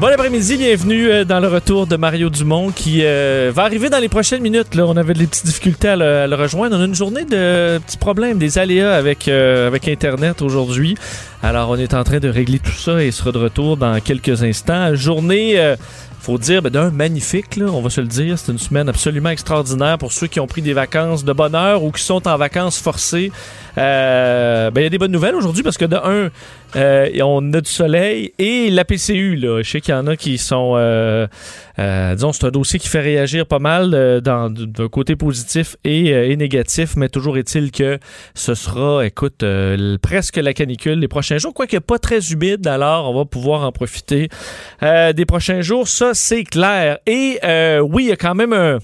Bon après-midi, bienvenue euh, dans le retour de Mario Dumont qui euh, va arriver dans les prochaines minutes. On avait des petites difficultés à le, rejoindre. On a une journée de petits problèmes, des aléas avec, euh, avec Internet aujourd'hui. Alors on est en train de régler tout ça et sera de retour dans quelques instants. Journée... euh, faut dire, ben, d'un magnifique, là, on va se le dire. C'est une semaine absolument extraordinaire pour ceux qui ont pris des vacances de bonne heure ou qui sont en vacances forcées. Ben, il y a des bonnes nouvelles aujourd'hui parce que de un, euh, on a du soleil et la PCU. Là, je sais qu'il y en a qui sont, euh, euh, disons, c'est un dossier qui fait réagir pas mal euh, d'un côté positif et, euh, et négatif, mais toujours est-il que ce sera, écoute, euh, presque la canicule les prochains jours, quoique pas très humide. Alors, on va pouvoir en profiter des prochains jours. Ça, c'est clair. Et oui, il y a quand même un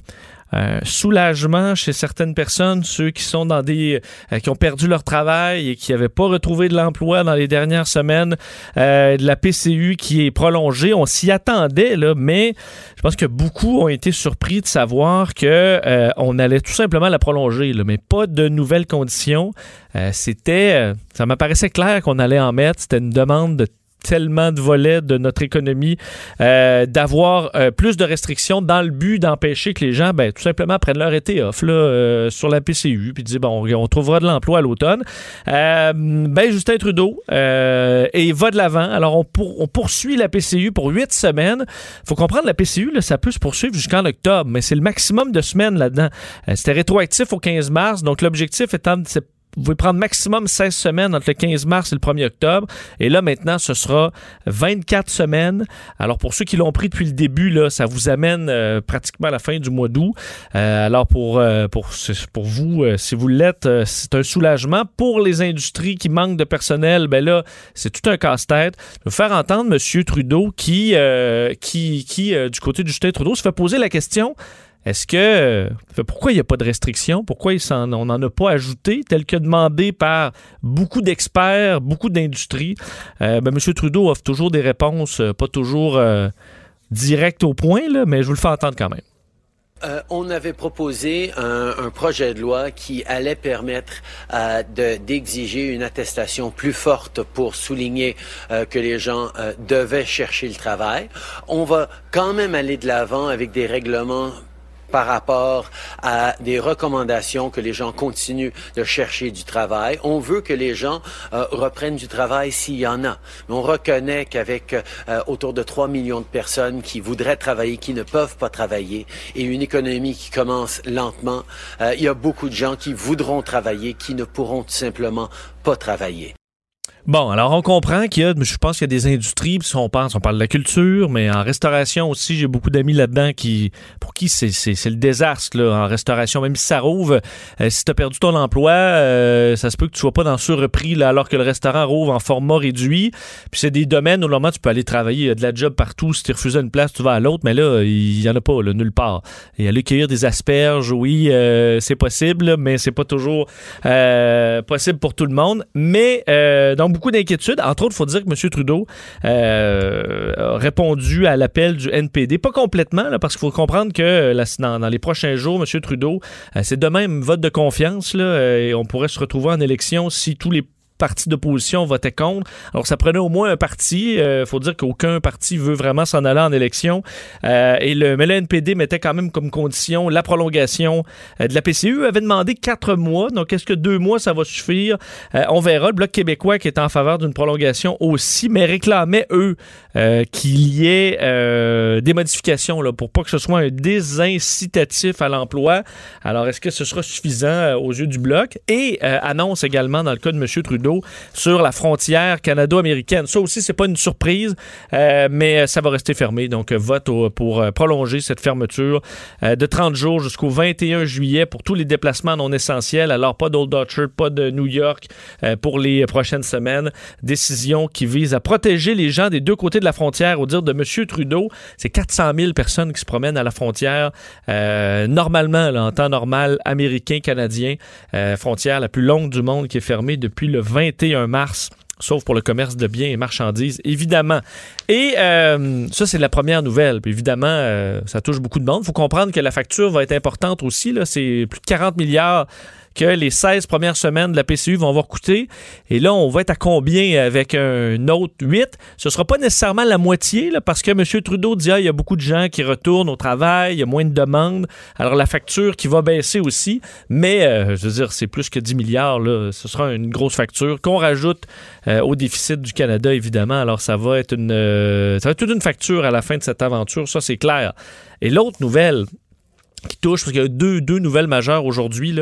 un soulagement chez certaines personnes, ceux qui sont dans des euh, qui ont perdu leur travail et qui n'avaient pas retrouvé de l'emploi dans les dernières semaines, euh, de la PCU qui est prolongée. On s'y attendait là, mais je pense que beaucoup ont été surpris de savoir que euh, on allait tout simplement la prolonger, là, mais pas de nouvelles conditions. Euh, C'était, euh, ça m'apparaissait clair qu'on allait en mettre. C'était une demande de tellement de volets de notre économie euh, d'avoir euh, plus de restrictions dans le but d'empêcher que les gens ben, tout simplement prennent leur été off là, euh, sur la PCU puis disent bon on trouvera de l'emploi à l'automne. Euh, ben Justin Trudeau euh, et va de l'avant. Alors on, pour- on poursuit la PCU pour huit semaines. Faut comprendre la PCU là, ça peut se poursuivre jusqu'en octobre mais c'est le maximum de semaines là-dedans. Euh, c'était rétroactif au 15 mars. Donc l'objectif étant de vous pouvez prendre maximum 16 semaines entre le 15 mars et le 1er octobre. Et là, maintenant, ce sera 24 semaines. Alors, pour ceux qui l'ont pris depuis le début, là, ça vous amène euh, pratiquement à la fin du mois d'août. Euh, alors, pour, euh, pour, pour vous, si vous l'êtes, c'est un soulagement. Pour les industries qui manquent de personnel, ben là, c'est tout un casse-tête. Je vais vous faire entendre M. Trudeau qui, qui, qui du côté de Justin Trudeau, se fait poser la question est-ce que euh, pourquoi il n'y a pas de restrictions? Pourquoi on n'en a pas ajouté tel que demandé par beaucoup d'experts, beaucoup d'industries? Euh, ben, M. Trudeau offre toujours des réponses, euh, pas toujours directes au point, mais je vous le fais entendre quand même. On avait proposé un, projet de loi qui allait permettre de- d'exiger une attestation plus forte pour souligner que les gens devaient chercher le travail. On va quand même aller de l'avant avec des règlements par rapport à des recommandations que les gens continuent de chercher du travail. On veut que les gens euh, reprennent du travail s'il y en a. Mais on reconnaît qu'avec euh, autour de 3 millions de personnes qui voudraient travailler, qui ne peuvent pas travailler, et une économie qui commence lentement, euh, il y a beaucoup de gens qui voudront travailler, qui ne pourront tout simplement pas travailler. Bon, alors on comprend qu'il y a, je pense qu'il y a des industries, puis on pense, on parle de la culture, mais en restauration aussi, j'ai beaucoup d'amis là-dedans qui, pour qui c'est, c'est, le désastre là, en restauration. Même si ça rouvre, euh, si tu as perdu ton emploi, euh, ça se peut que tu sois pas dans ce repris là, alors que le restaurant rouvre en format réduit. Puis c'est des domaines où normalement tu peux aller travailler, il y a de la job partout. Si tu refuses une place, tu vas à l'autre, mais là, il y en a pas, là, nulle part. Et aller cueillir des asperges, oui, euh, c'est possible, mais c'est pas toujours possible pour tout le monde. Mais donc beaucoup d'inquiétudes. Entre autres, il faut dire que M. Trudeau euh, a répondu à l'appel du NPD. Pas complètement, là, parce qu'il faut comprendre que euh, dans, dans les prochains jours, M. Trudeau, euh, c'est de même vote de confiance, là, et on pourrait se retrouver en élection si tous les partis d'opposition votaient contre. Alors, ça prenait au moins un parti. Il faut dire qu'aucun parti veut vraiment s'en aller en élection. Euh, et le, mais le NPD mettait quand même comme condition la prolongation euh, de la PCU. avait demandé quatre mois. Donc, est-ce que deux mois, ça va suffire? Euh, on verra. Le Bloc québécois qui est en faveur d'une prolongation aussi, mais réclamait, eux, euh, qu'il y ait euh, des modifications là, pour pas que ce soit un désincitatif à l'emploi. Alors, est-ce que ce sera suffisant euh, aux yeux du Bloc? Et euh, annonce également, dans le cas de M. Trudeau, Sur la frontière canado-américaine. Ça aussi, c'est pas une surprise, euh, mais ça va rester fermé. Donc, vote pour prolonger cette fermeture de 30 jours jusqu'au 21 juillet pour tous les déplacements non essentiels. Alors, pas d'Old Orchard, pas de New York pour les prochaines semaines. Décision qui vise à protéger les gens des deux côtés de la frontière. Au dire de M. Trudeau, c'est 400 000 personnes qui se promènent à la frontière normalement, en temps normal, américain-canadien. frontière la plus longue du monde qui est fermée depuis le 21 mars sauf pour le commerce de biens et marchandises, évidemment. Et euh, ça, c'est la première nouvelle. Évidemment, euh, ça touche beaucoup de monde. Il faut comprendre que la facture va être importante aussi. C'est plus de 40 milliards que les 16 premières semaines de la PCU vont avoir coûté. Et là, on va être à combien avec un autre 8? Ce sera pas nécessairement la moitié, parce que M. Trudeau dit, ah, il y a beaucoup de gens qui retournent au travail, il y a moins de demandes. Alors, la facture qui va baisser aussi. Mais, euh, je veux dire, c'est plus que 10 milliards. Ce sera une grosse facture qu'on rajoute euh, au déficit du Canada, évidemment. Alors, ça va être une, euh, ça va être toute une facture à la fin de cette aventure. Ça, c'est clair. Et l'autre nouvelle, qui touche, parce qu'il y a deux, deux nouvelles majeures aujourd'hui.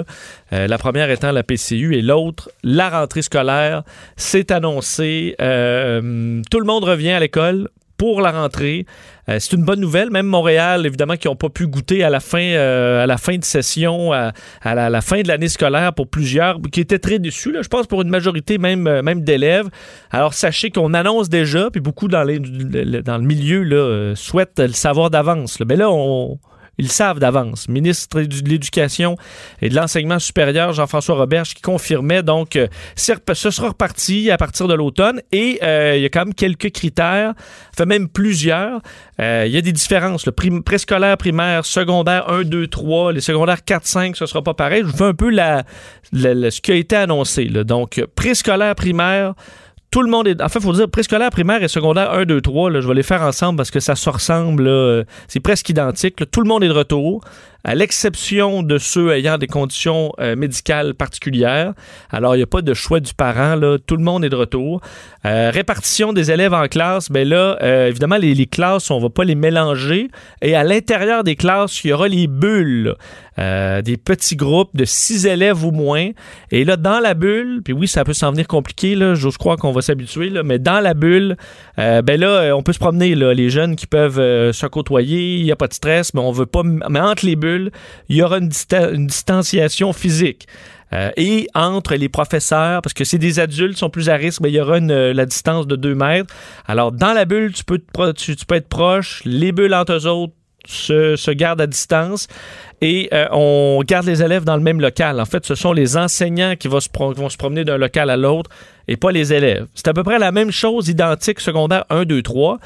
Euh, la première étant la PCU et l'autre, la rentrée scolaire. C'est annoncé. Euh, tout le monde revient à l'école pour la rentrée. Euh, c'est une bonne nouvelle. Même Montréal, évidemment, qui n'ont pas pu goûter à la fin, à la fin de session, à, la, fin de l'année scolaire pour plusieurs, qui étaient très déçus. Là, je pense pour une majorité même, même d'élèves. Alors sachez qu'on annonce déjà, puis beaucoup dans, dans le milieu là, souhaitent le savoir d'avance. Mais là, on ils savent d'avance. Ministre de l'Éducation et de l'Enseignement supérieur, Jean-François Roberge, qui confirmait donc euh, ce sera reparti à partir de l'automne et euh, il y a quand même quelques critères, fait même plusieurs. Euh, il y a des différences. Le préscolaire, primaire, secondaire 1, 2, 3, les secondaires 4, 5, ce sera pas pareil. Je vous fais un peu la, ce qui a été annoncé. Donc, préscolaire, primaire, tout le monde est. En fait, il faut dire préscolaire, primaire et secondaire 1, 2, 3. Là, je vais les faire ensemble parce que ça se ressemble. C'est presque identique. Tout le monde est de retour à l'exception de ceux ayant des conditions euh, médicales particulières. Alors, il n'y a pas de choix du parent, là. tout le monde est de retour. Euh, répartition des élèves en classe, bien là, euh, évidemment, les, classes, on ne va pas les mélanger. Et à l'intérieur des classes, il y aura les bulles, des petits groupes de six élèves ou moins. Et là, dans la bulle, puis oui, ça peut s'en venir compliqué, là, j'ose croire qu'on va s'habituer, mais dans la bulle, ben là, on peut se promener, là, les jeunes qui peuvent se côtoyer, il n'y a pas de stress, mais on veut pas, mais entre les bulles, il y aura une, distanciation physique. Euh, et entre les professeurs, parce que c'est des adultes sont plus à risque, mais il y aura la distance de 2 mètres. Alors, dans la bulle, tu peux, être proche. Les bulles entre eux autres se, gardent à distance. Et euh, on garde les élèves dans le même local. En fait, ce sont les enseignants qui vont se promener d'un local à l'autre et pas les élèves. C'est à peu près la même chose, identique, secondaire 1, 2, 3.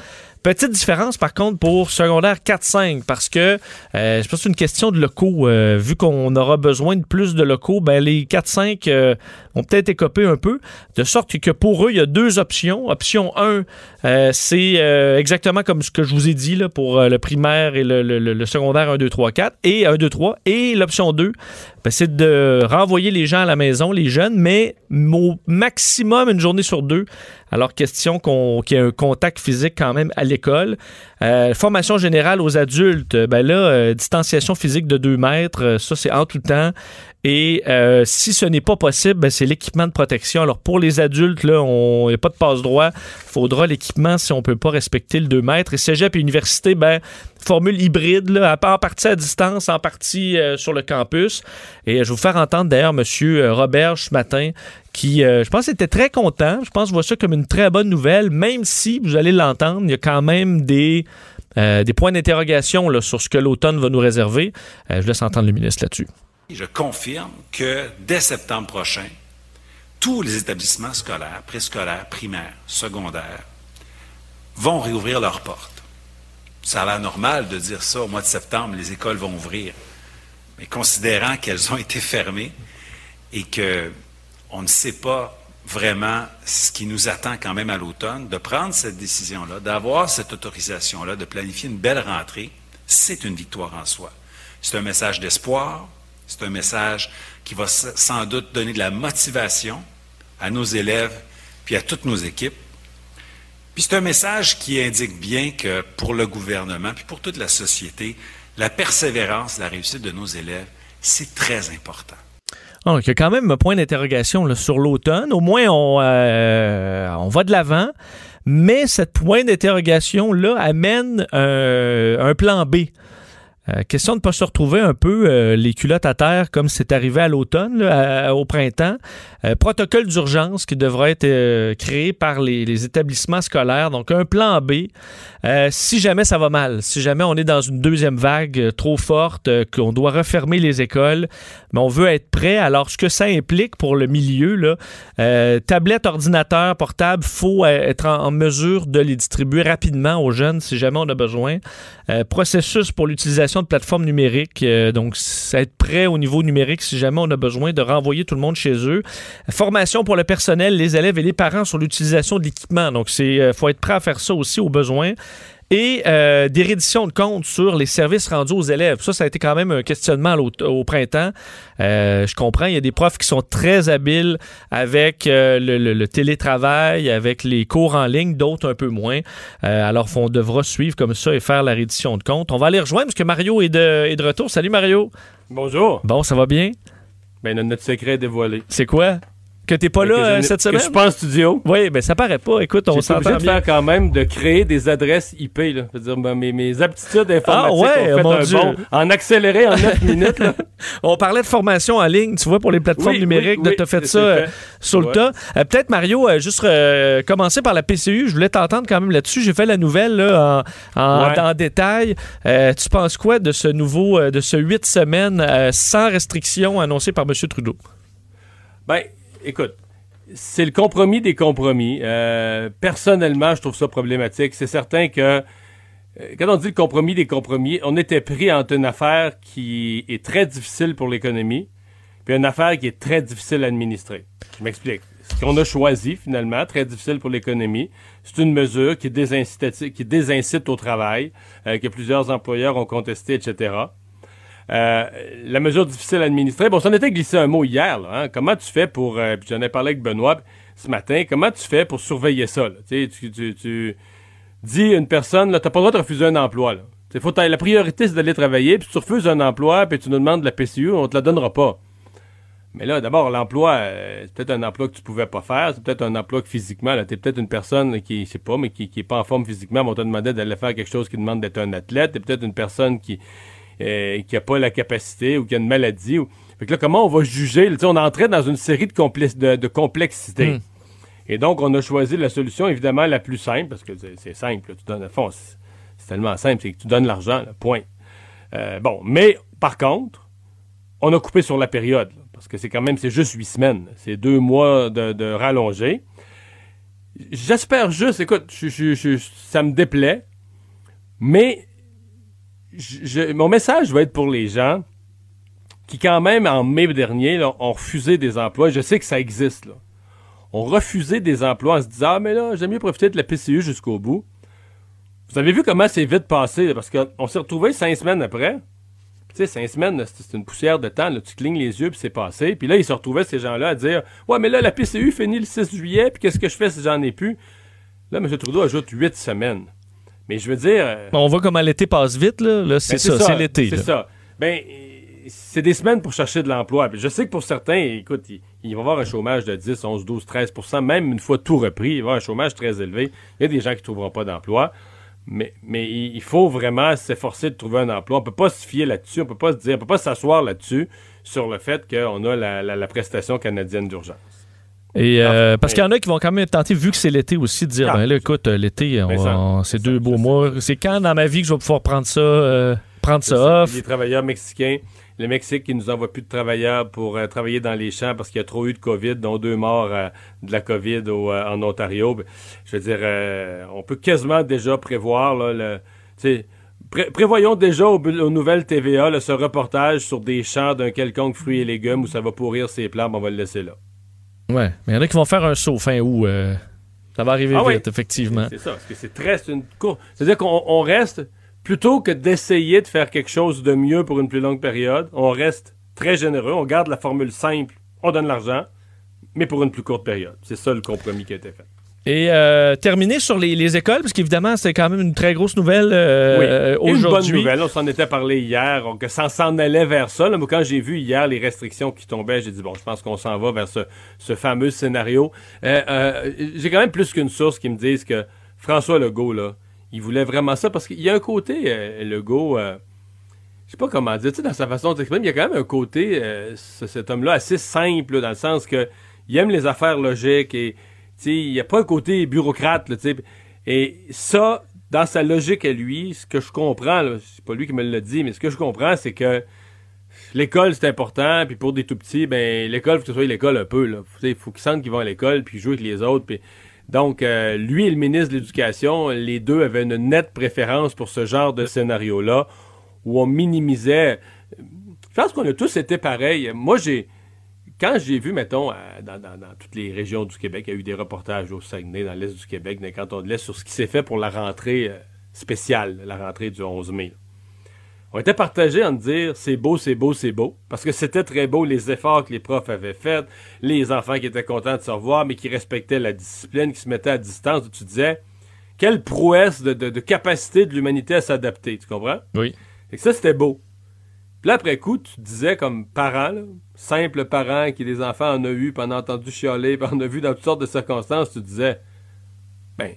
Petite différence, par contre, pour secondaire 4-5, parce que euh, je pense c'est une question de locaux. Euh, vu qu'on aura besoin de plus de locaux, ben, les 4-5 euh, ont peut-être écopé un peu, de sorte que pour eux, il y a deux options. Option 1, c'est exactement comme ce que je vous ai dit là, pour le primaire et le, le, secondaire 1, 2, 3, 4, et 1, 2, 3. Et l'option 2, ben, c'est de renvoyer les gens à la maison, les jeunes, mais au maximum une journée sur deux. Alors, question qu'il y ait un contact physique quand même à l'école. Euh, formation générale aux adultes, ben là, euh, distanciation physique de 2 mètres, euh, ça c'est en tout temps. Et si ce n'est pas possible, ben, c'est l'équipement de protection. Alors pour les adultes, là, on n'y a pas de passe-droit. faudra l'équipement si on ne peut pas respecter le 2 mètres. Et cégep et université, ben, formule hybride, là, en partie à distance, en partie sur le campus. Et je vais vous faire entendre d'ailleurs M. Robert ce matin, qui, je pense, était très content. Je pense je vois ça comme une très bonne nouvelle, même si, vous allez l'entendre, il y a quand même des euh, des points d'interrogation sur ce que l'automne va nous réserver. Euh, je laisse entendre le ministre là-dessus. Je confirme que dès septembre prochain, tous les établissements scolaires, préscolaires, primaires, secondaires, vont réouvrir leurs portes. Ça a l'air normal de dire ça au mois de septembre, les écoles vont ouvrir. Mais considérant qu'elles ont été fermées et qu'on ne sait pas vraiment ce qui nous attend quand même à l'automne, de prendre cette décision-là, d'avoir cette autorisation-là, de planifier une belle rentrée, c'est une victoire en soi. C'est un message d'espoir, c'est un message qui va sans doute donner de la motivation à nos élèves puis à toutes nos équipes. Puis c'est un message qui indique bien que pour le gouvernement puis pour toute la société, la persévérance, la réussite de nos élèves, c'est très important. Donc, il y a quand même un point d'interrogation sur l'automne. Au moins, on, euh, on va de l'avant. Mais cette point d'interrogation-là amène un plan B. Euh, question de ne pas se retrouver un peu euh, les culottes à terre comme c'est arrivé à l'automne, au printemps. Euh, protocole d'urgence qui devra être créé par les, établissements scolaires. Donc, un plan B. Si jamais ça va mal, si jamais on est dans une deuxième vague trop forte, qu'on doit refermer les écoles, mais on veut être prêt. Alors, ce que ça implique pour le milieu, tablette, ordinateur, portable, faut être en, en mesure de les distribuer rapidement aux jeunes si jamais on a besoin. Processus pour l'utilisation de plateformes numériques, euh, donc être prêt au niveau numérique si jamais on a besoin de renvoyer tout le monde chez eux. Formation pour le personnel, les élèves et les parents sur l'utilisation de l'équipement. Donc, c'est euh, faut être prêt à faire ça aussi au besoin. Et euh, des redditions de comptes sur les services rendus aux élèves. Ça, ça a été quand même un questionnement au printemps. Euh, je comprends, il y a des profs qui sont très habiles avec euh, le, le- le télétravail, avec les cours en ligne, d'autres un peu moins. Alors, on devra suivre comme ça et faire la reddition de comptes. On va aller rejoindre parce que Mario est de, est de retour. Salut Mario. Bonjour. Bon, ça va bien? Ben, notre secret est dévoilé. C'est quoi? Que t'es pas que là euh, cette que semaine? Je suis pas en studio. Oui, ben ça paraît pas. Écoute, on s'entend de bien. faire quand même de créer des adresses IP. Là. Je veux dire, ben, mes, mes aptitudes informatiques Ah ouais, ont fait mon un Dieu. En accéléré en 9 minutes. Là. On parlait de formation en ligne, tu vois, pour les plateformes Oui, numériques. oui, de oui, fait c'est ça euh, sur le tas. Euh, Peut-être, Mario, euh, juste commencer par la PCU. Je voulais t'entendre quand même là-dessus. J'ai fait la nouvelle là, en, en- Ouais. en détail. Tu penses quoi de ce nouveau, de ce huit semaines sans restriction annoncé par M. Trudeau? Ben, écoute, c'est le compromis des compromis. Euh, personnellement, je trouve ça problématique. C'est certain que euh, quand on dit le compromis des compromis, on était pris entre une affaire qui est très difficile pour l'économie, puis une affaire qui est très difficile à administrer. Je m'explique. Ce qu'on a choisi, finalement, très difficile pour l'économie, c'est une mesure qui, désincite, au travail, euh, que plusieurs employeurs ont contesté, etc. Euh, la mesure difficile à administrer. Bon, ça en était glissé un mot hier. là, hein. Comment tu fais pour. euh, j'en ai parlé avec Benoît ce matin. Comment tu fais pour surveiller ça? Tu, tu, tu, tu dis à une personne, là, t'as pas le droit de refuser un emploi. Tu Faut la priorité, c'est d'aller travailler. Puis tu refuses un emploi, puis tu nous demandes de la PCU, on te la donnera pas. Mais là, d'abord, l'emploi, euh, c'est peut-être un emploi que tu pouvais pas faire. C'est peut-être un emploi que physiquement, là, t'es peut-être une personne qui, je sais pas, mais qui, qui est pas en forme physiquement, mais on te demandait d'aller faire quelque chose qui demande d'être un athlète. T'es peut-être une personne qui, euh, qui a pas la capacité ou qui a une maladie. Ou... Fait que là, comment on va juger? Tu sais, on entrait dans une série de, complexi- de, de complexité. Hmm. Et donc, on a choisi la solution, évidemment, la plus simple, parce que c'est simple. là. tu donnes, à fond, c'est tellement simple, c'est que tu donnes l'argent, point. Euh, bon, mais par contre, on a coupé sur la période, là, parce que c'est quand même, c'est juste huit semaines. C'est deux mois de, de rallongé. J'espère juste, écoute, je- je- je- ça me déplaît, mais mon message va être pour les gens qui, quand même, en mai dernier, ont refusé des emplois. Je sais que ça existe, là. Ont refusé des emplois en se disant, ah, mais là, j'aime mieux profiter de la PCU jusqu'au bout. Vous avez vu comment c'est vite passé, parce qu'on s'est retrouvé cinq semaines après. Tu sais, cinq semaines, c'est une poussière de temps. Tu clignes les yeux, puis c'est passé. Puis là, ils se retrouvaient, ces gens-là, à dire Ouais, mais là, la PCU finit le 6 juillet, puis qu'est-ce que je fais si j'en ai plus? Là, M. Trudeau ajoute huit semaines. Mais je veux dire. euh, On voit comment l'été passe vite, là. Là, c'est ben, ça, c'est l'été. C'est ça. Ben, c'est des semaines pour chercher de l'emploi. Je sais que pour certains, écoute, il, va y avoir un chômage de 10, 11, 12, 13% même une fois tout repris. Il va y avoir un chômage très élevé. Il y a des gens qui ne trouveront pas d'emploi. Mais, mais il il faut vraiment s'efforcer de trouver un emploi. On peut pas se fier là-dessus. On peut pas se dire, on peut pas s'asseoir là-dessus sur le fait qu'on a la, la- la prestation canadienne d'urgence. Et euh, Ah, parce qu'il y en a qui vont quand même tenter, vu que c'est l'été aussi, de dire Ah. ben là, écoute, euh, l'été, on- c'est deux beaux mois. C'est quand dans ma vie que je vais pouvoir prendre ça, euh, prendre ça ça. off? Les travailleurs mexicains, le Mexique qui nous envoie plus de travailleurs pour euh, travailler dans les champs parce qu'il y a trop eu de COVID, dont deux morts euh, de la COVID au, euh, en Ontario. Ben, Je veux dire, euh, on peut quasiment déjà prévoir là, le, tu sais, pré- prévoyons déjà aux, aux nouvelles TVA là, ce reportage sur des champs d'un quelconque fruit et légumes où ça va pourrir ses plants, ben, on va le laisser là. Ouais, mais il y en a qui vont faire un saut fin août. euh, ça va arriver Ah vite, oui. effectivement. C'est ça, parce que c'est très, c'est une cour- C'est-à-dire qu'on on reste, plutôt que d'essayer de faire quelque chose de mieux pour une plus longue période, on reste très généreux, on garde la formule simple, on donne l'argent, mais pour une plus courte période. C'est ça le compromis qui a été fait. Et euh, terminer sur les, les écoles, parce qu'évidemment, c'est quand même une très grosse nouvelle euh, oui. Une bonne nouvelle, on s'en était parlé hier, on- que ça s'en allait vers ça. Là, moi, quand j'ai vu hier les restrictions qui tombaient, j'ai dit, bon, je pense qu'on s'en va vers ce, ce fameux scénario. Euh, euh, j'ai quand même plus qu'une source qui me disent que François Legault, là, il voulait vraiment ça, parce qu'il y a un côté, Legault... je sais pas comment dire, tu sais, dans sa façon d'exprimer, il y a quand même un côté, euh, ce- cet homme-là, assez simple, là, dans le sens que il aime les affaires logiques et, il n'y a pas un côté bureaucrate, là. Et ça, dans sa logique à lui, ce que je comprends, c'est pas lui qui me l'a dit, mais ce que je comprends, c'est que l'école, c'est important, puis pour des tout petits, ben, l'école, faut que ce soit l'école un peu. Il faut qu'ils sentent qu'ils vont à l'école, puis jouer avec les autres. Donc, euh, lui et le ministre de l'Éducation, les deux avaient une nette préférence pour ce genre de scénario-là, où on minimisait. Je pense qu'on a tous été pareils. Moi, j'ai. Quand j'ai vu, mettons, à- dans, dans- dans toutes les régions du Québec, il y a eu des reportages au Saguenay, dans l'Est du Québec, dans les cantons de l'Est, sur ce qui s'est fait pour la rentrée euh, spéciale, la rentrée du 11 mai. On était partagés en dire c'est beau, c'est beau, c'est beau. Parce que c'était très beau les efforts que les profs avaient faits, les enfants qui étaient contents de se revoir, mais qui respectaient la discipline, qui se mettaient à distance. où Tu disais, quelle prouesse de, de- de capacité de l'humanité à s'adapter, tu comprends? Oui. Et que ça, c'était beau. Puis là, après coup, tu disais comme parent, là, simple parent qui des enfants en a eu, puis en a entendu chialer, puis en a vu dans toutes sortes de circonstances, tu disais, ben,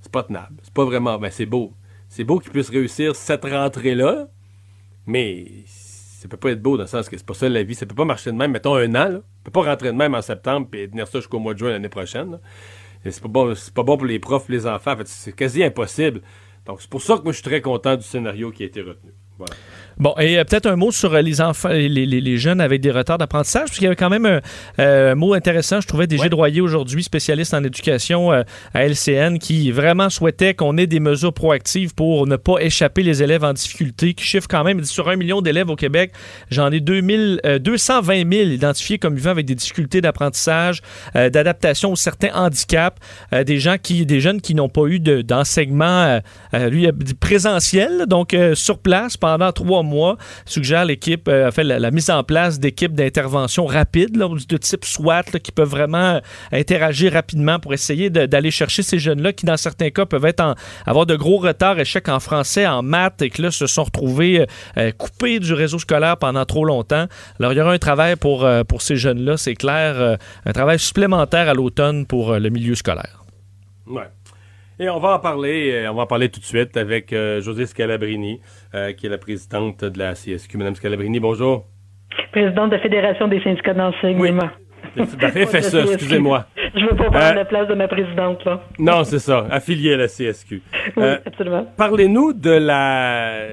c'est pas tenable. C'est pas vraiment, ben, c'est beau. C'est beau qu'ils puissent réussir cette rentrée-là, mais ça peut pas être beau dans le sens que c'est pas ça la vie. Ça peut pas marcher de même, mettons un an, là. Ça peut pas rentrer de même en septembre puis tenir ça jusqu'au mois de juin l'année prochaine. Et c'est pas bon, pas bon pour les profs, les enfants. En fait, c'est quasi impossible. Donc, c'est pour ça que moi, je suis très content du scénario qui a été retenu. Voilà. Bon, et euh, peut-être un mot sur euh, les enfants, les, les- les jeunes avec des retards d'apprentissage, parce qu'il y avait quand même un, euh, un mot intéressant, je trouvais, des Droyer aujourd'hui, spécialiste en éducation à LCN, qui vraiment souhaitait qu'on ait des mesures proactives pour ne pas échapper les élèves en difficulté, qui chiffre quand même, sur un million d'élèves au Québec, j'en ai 2000, euh, 220 000 identifiés comme vivant avec des difficultés d'apprentissage, d'adaptation aux certains handicaps, des gens qui, des jeunes qui n'ont pas eu de- d'enseignement, lui, présentiel, donc sur place pendant trois mois, suggère l'équipe, euh, fait la, mise en place d'équipes d'intervention rapide, de type SWAT, qui peuvent vraiment euh, interagir rapidement pour essayer d'aller chercher ces jeunes-là qui, dans certains cas, peuvent être avoir de gros retards, échecs en français, en maths, et que là, se sont retrouvés euh, coupés du réseau scolaire pendant trop longtemps. Alors, il y aura un travail pour, pour ces jeunes-là, c'est clair, un travail supplémentaire à l'automne pour le milieu scolaire. Ouais. Et on va en parler, euh, on va en parler tout de suite avec euh, José Scalabrini, euh, qui est la présidente de la CSQ. Madame Scalabrini, bonjour. présidente de la Fédération des syndicats d'enseignement. De la FSE, excusez-moi. Je veux pas prendre Euh, la place de ma présidente, là. Non, c'est ça, affilié à la CSQ. Oui, absolument. Parlez-nous de la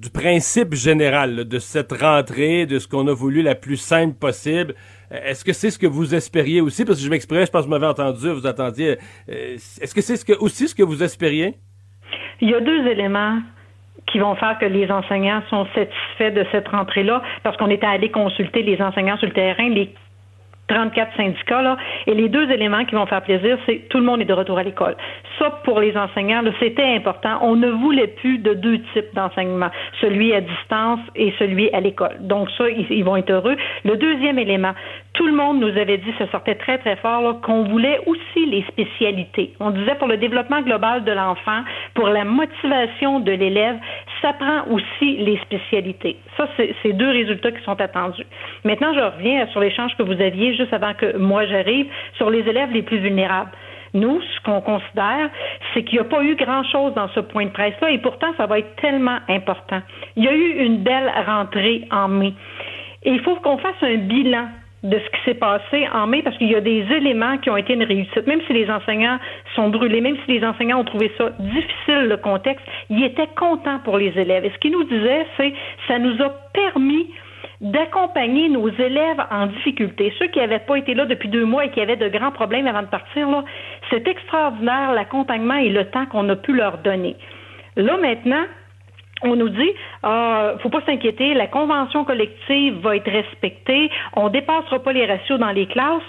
du principe général de cette rentrée, de ce qu'on a voulu la plus simple possible. Est-ce que c'est ce que vous espériez aussi? Parce que je m'exprimais, je pense que vous m'avez entendu, vous attendiez. euh, Est-ce que c'est ce que, aussi ce que vous espériez? Il y a deux éléments qui vont faire que les enseignants sont satisfaits de cette rentrée-là, parce qu'on était allé consulter les enseignants sur le terrain, 34 syndicats, là, et les deux éléments qui vont faire plaisir, c'est tout le monde est de retour à l'école. Ça, pour les enseignants, c'était important. On ne voulait plus de deux types d'enseignement, celui à distance et celui à l'école. Donc ça, ils, ils vont être heureux. Le deuxième élément, tout le monde nous avait dit, ça sortait très, très fort, qu'on voulait aussi les spécialités. On disait pour le développement global de l'enfant, pour la motivation de l'élève, ça prend aussi les spécialités. Ça, c'est deux résultats qui sont attendus. Maintenant, je reviens sur l'échange que vous aviez juste avant que moi j'arrive sur les élèves les plus vulnérables. Nous, ce qu'on considère, c'est qu'il n'y a pas eu grand-chose dans ce point de presse-là, et pourtant, ça va être tellement important. Il y a eu une belle rentrée en mai. Et il faut qu'on fasse un bilan de ce qui s'est passé en mai parce qu'il y a des éléments qui ont été une réussite. Même si les enseignants sont brûlés, même si les enseignants ont trouvé ça difficile, le contexte, ils étaient contents pour les élèves. Et ce qu'ils nous disaient, c'est ça nous a permis d'accompagner nos élèves en difficulté. Ceux qui n'avaient pas été là depuis deux mois et qui avaient de grands problèmes avant de partir, c'est extraordinaire l'accompagnement et le temps qu'on a pu leur donner. Là, maintenant, on nous dit, ah, faut pas s'inquiéter, la convention collective va être respectée, on dépassera pas les ratios dans les classes.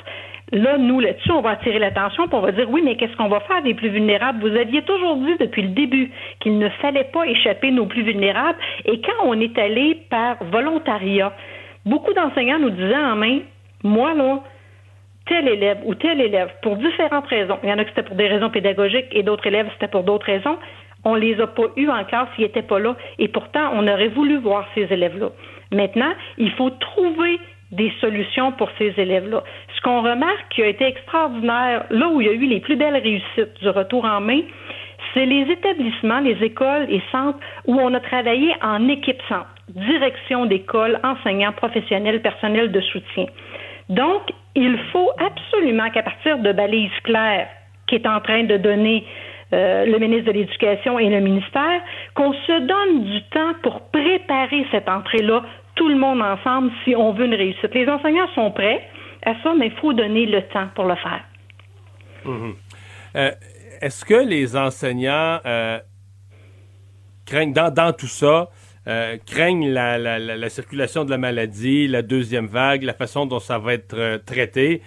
Là, nous, là-dessus, on va attirer l'attention, puis on va dire, oui, mais qu'est-ce qu'on va faire des plus vulnérables? Vous aviez toujours dit depuis le début qu'il ne fallait pas échapper nos plus vulnérables, et quand on est allé par volontariat, beaucoup d'enseignants nous disaient en main, moi, là, tel élève ou tel élève, pour différentes raisons, il y en a qui c'était pour des raisons pédagogiques et d'autres élèves c'était pour d'autres raisons, on les a pas eus en classe, ils n'étaient pas là. Et pourtant, on aurait voulu voir ces élèves-là. Maintenant, il faut trouver des solutions pour ces élèves-là. Ce qu'on remarque qui a été extraordinaire, là où il y a eu les plus belles réussites du retour en main, c'est les établissements, les écoles et centres où on a travaillé en équipe centre, direction d'école, enseignants, professionnels, personnel de soutien. Donc, il faut absolument qu'à partir de balises claires qui est en train de donner euh, le ministre de l'Éducation et le ministère, qu'on se donne du temps pour préparer cette entrée-là, tout le monde ensemble, si on veut une réussite. Les enseignants sont prêts à ça, mais il faut donner le temps pour le faire. Mhm. Euh, est-ce que les enseignants euh, craignent, dans, tout ça, craignent la, circulation de la maladie, la deuxième vague, la façon dont ça va être traité?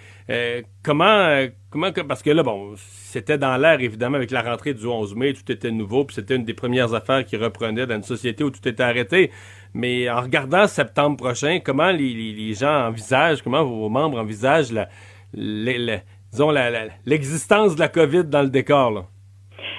comment, comment, parce que là, bon, c'était dans l'air, évidemment, avec la rentrée du 11 mai, tout était nouveau, puis c'était une des premières affaires qui reprenait dans une société où tout était arrêté. Mais en regardant septembre prochain, comment les, gens envisagent, comment vos membres envisagent la, l'existence de la COVID dans le décor, là?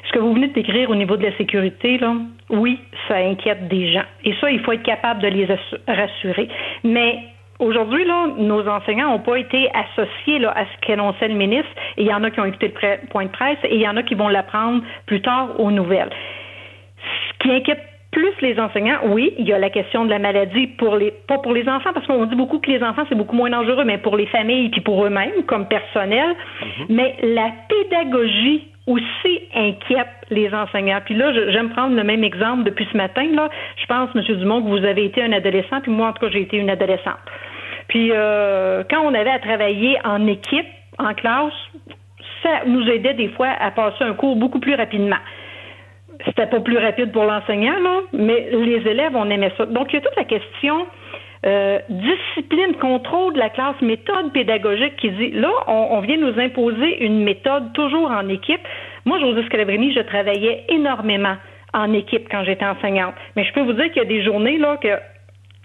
Ce que vous venez de décrire au niveau de la sécurité, là, oui, ça inquiète des gens. Et ça, il faut être capable de les rassurer. Mais Aujourd'hui, là, nos enseignants n'ont pas été associés à ce qu'annonçait le ministre. Il y en a qui ont écouté le point de presse et il y en a qui vont l'apprendre plus tard aux nouvelles. Ce qui inquiète plus les enseignants, oui, il y a la question de la maladie pour les pas pour les enfants parce qu'on dit beaucoup que les enfants c'est beaucoup moins dangereux, mais pour les familles puis pour eux-mêmes comme personnel. Mm-hmm. Mais la pédagogie aussi inquiète les enseignants. Puis là, j'aime prendre le même exemple depuis ce matin. Là, je pense, M. Dumont, que vous avez été un adolescent, puis moi, en tout cas, j'ai été une adolescente. Puis euh, quand on avait à travailler en équipe, en classe, ça nous aidait des fois à passer un cours beaucoup plus rapidement. C'était pas plus rapide pour l'enseignant, là, mais les élèves, on aimait ça. Donc, il y a toute la question euh, discipline, contrôle de la classe, méthode pédagogique qui dit là, on, vient nous imposer une méthode toujours en équipe. Moi, José Scalabrini, je travaillais énormément en équipe quand j'étais enseignante. Mais je peux vous dire qu'il y a des journées là que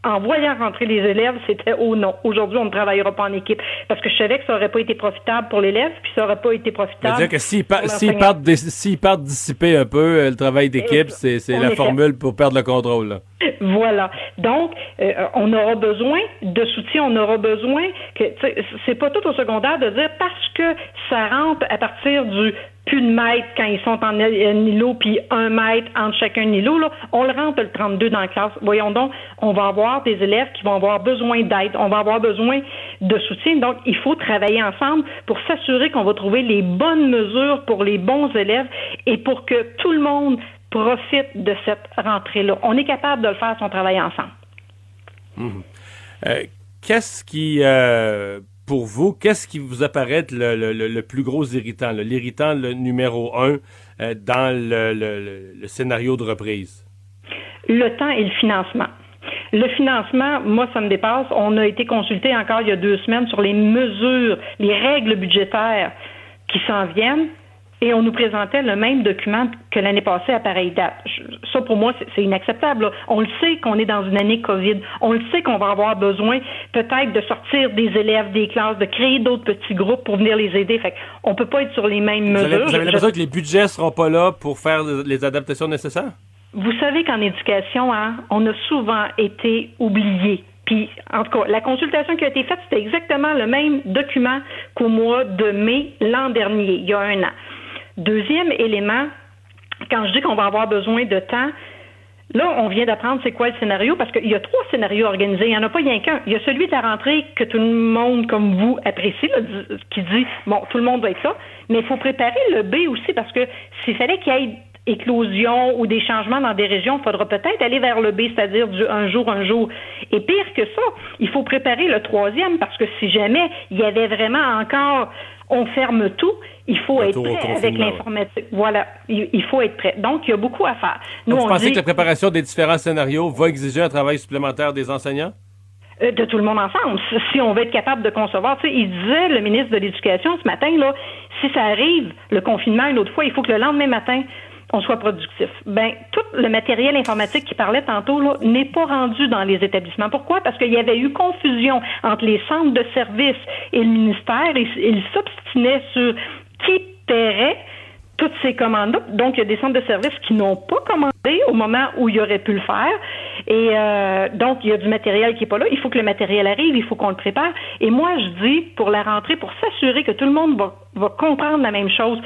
en voyant rentrer les élèves, c'était oh non, aujourd'hui on ne travaillera pas en équipe parce que je savais que ça aurait pas été profitable pour l'élève, puis ça aurait pas été profitable. C'est-à-dire que s'ils partent, dissiper un peu euh, le travail d'équipe, c'est la formule pour perdre le contrôle. Voilà. Donc, euh, on aura besoin de soutien, on aura besoin que c'est pas tout au secondaire de dire parce que ça rentre à partir du plus de mètres quand ils sont en îlot, puis un mètre entre chacun îlot, là, on le rentre le 32 dans la classe. Voyons donc, on va avoir des élèves qui vont avoir besoin d'aide, on va avoir besoin de soutien. Donc, il faut travailler ensemble pour s'assurer qu'on va trouver les bonnes mesures pour les bons élèves et pour que tout le monde profite de cette rentrée-là. On est capable de le faire si on travaille ensemble. Mmh. Euh, qu'est-ce qui euh, pour vous, qu'est-ce qui vous apparaît le, plus gros irritant, l'irritant numéro un euh, dans le, scénario de reprise? Le temps et le financement. Le financement, moi, ça me dépasse. On a été consulté encore il y a deux semaines sur les mesures, les règles budgétaires qui s'en viennent et on nous présentait le même document que l'année passée à pareille date. Ça, pour moi, c'est inacceptable. On le sait qu'on est dans une année COVID. On le sait qu'on va avoir besoin peut-être de sortir des élèves des classes, de créer d'autres petits groupes pour venir les aider. Fait on peut pas être sur les mêmes mesures. vous avez l'impression que les budgets seront pas là pour faire les adaptations nécessaires? Vous savez qu'en éducation, hein, on a souvent été oubliés. Puis, en tout cas, la consultation qui a été faite, c'était exactement le même document qu'au mois de mai l'an dernier, il y a un an. Deuxième élément, quand je dis qu'on va avoir besoin de temps, Là, on vient d'apprendre c'est quoi le scénario parce qu'il y a trois scénarios organisés. Il n'y en a pas rien qu'un. Il y a celui de la rentrée que tout le monde, comme vous, apprécie, qui dit bon, tout le monde va être là. Mais il faut préparer le B aussi parce que s'il fallait qu'il y ait éclosion ou des changements dans des régions, il faudra peut-être aller vers le B, c'est-à-dire du un jour, un jour. Et pire que ça, il faut préparer le troisième parce que si jamais il y avait vraiment encore on ferme tout, il faut être prêt avec l'informatique. Voilà, il, faut être prêt. Donc, il y a beaucoup à faire. Nous, Donc, vous pensez que la préparation des différents scénarios va exiger un travail supplémentaire des enseignants? Euh, de tout le monde ensemble. Si on veut être capable de concevoir, tu sais, il disait, le ministre de l'Éducation ce matin, là, si ça arrive, le confinement une autre fois, il faut que le lendemain matin, on soit productif. Ben, tout le matériel informatique qui parlait tantôt n'est pas rendu dans les établissements. Pourquoi? Parce qu'il y avait eu confusion entre les centres de services et le ministère ils s'obstinaient sur qui paierait toutes ces commandes-là. Donc, il y a des centres de services qui n'ont pas commandé au moment où il aurait pu le faire. Et euh, donc, il y a du matériel qui n'est pas là. Il faut que le matériel arrive, il faut qu'on le prépare. Et moi, je dis, pour la rentrée, pour s'assurer que tout le monde va, va comprendre la même chose,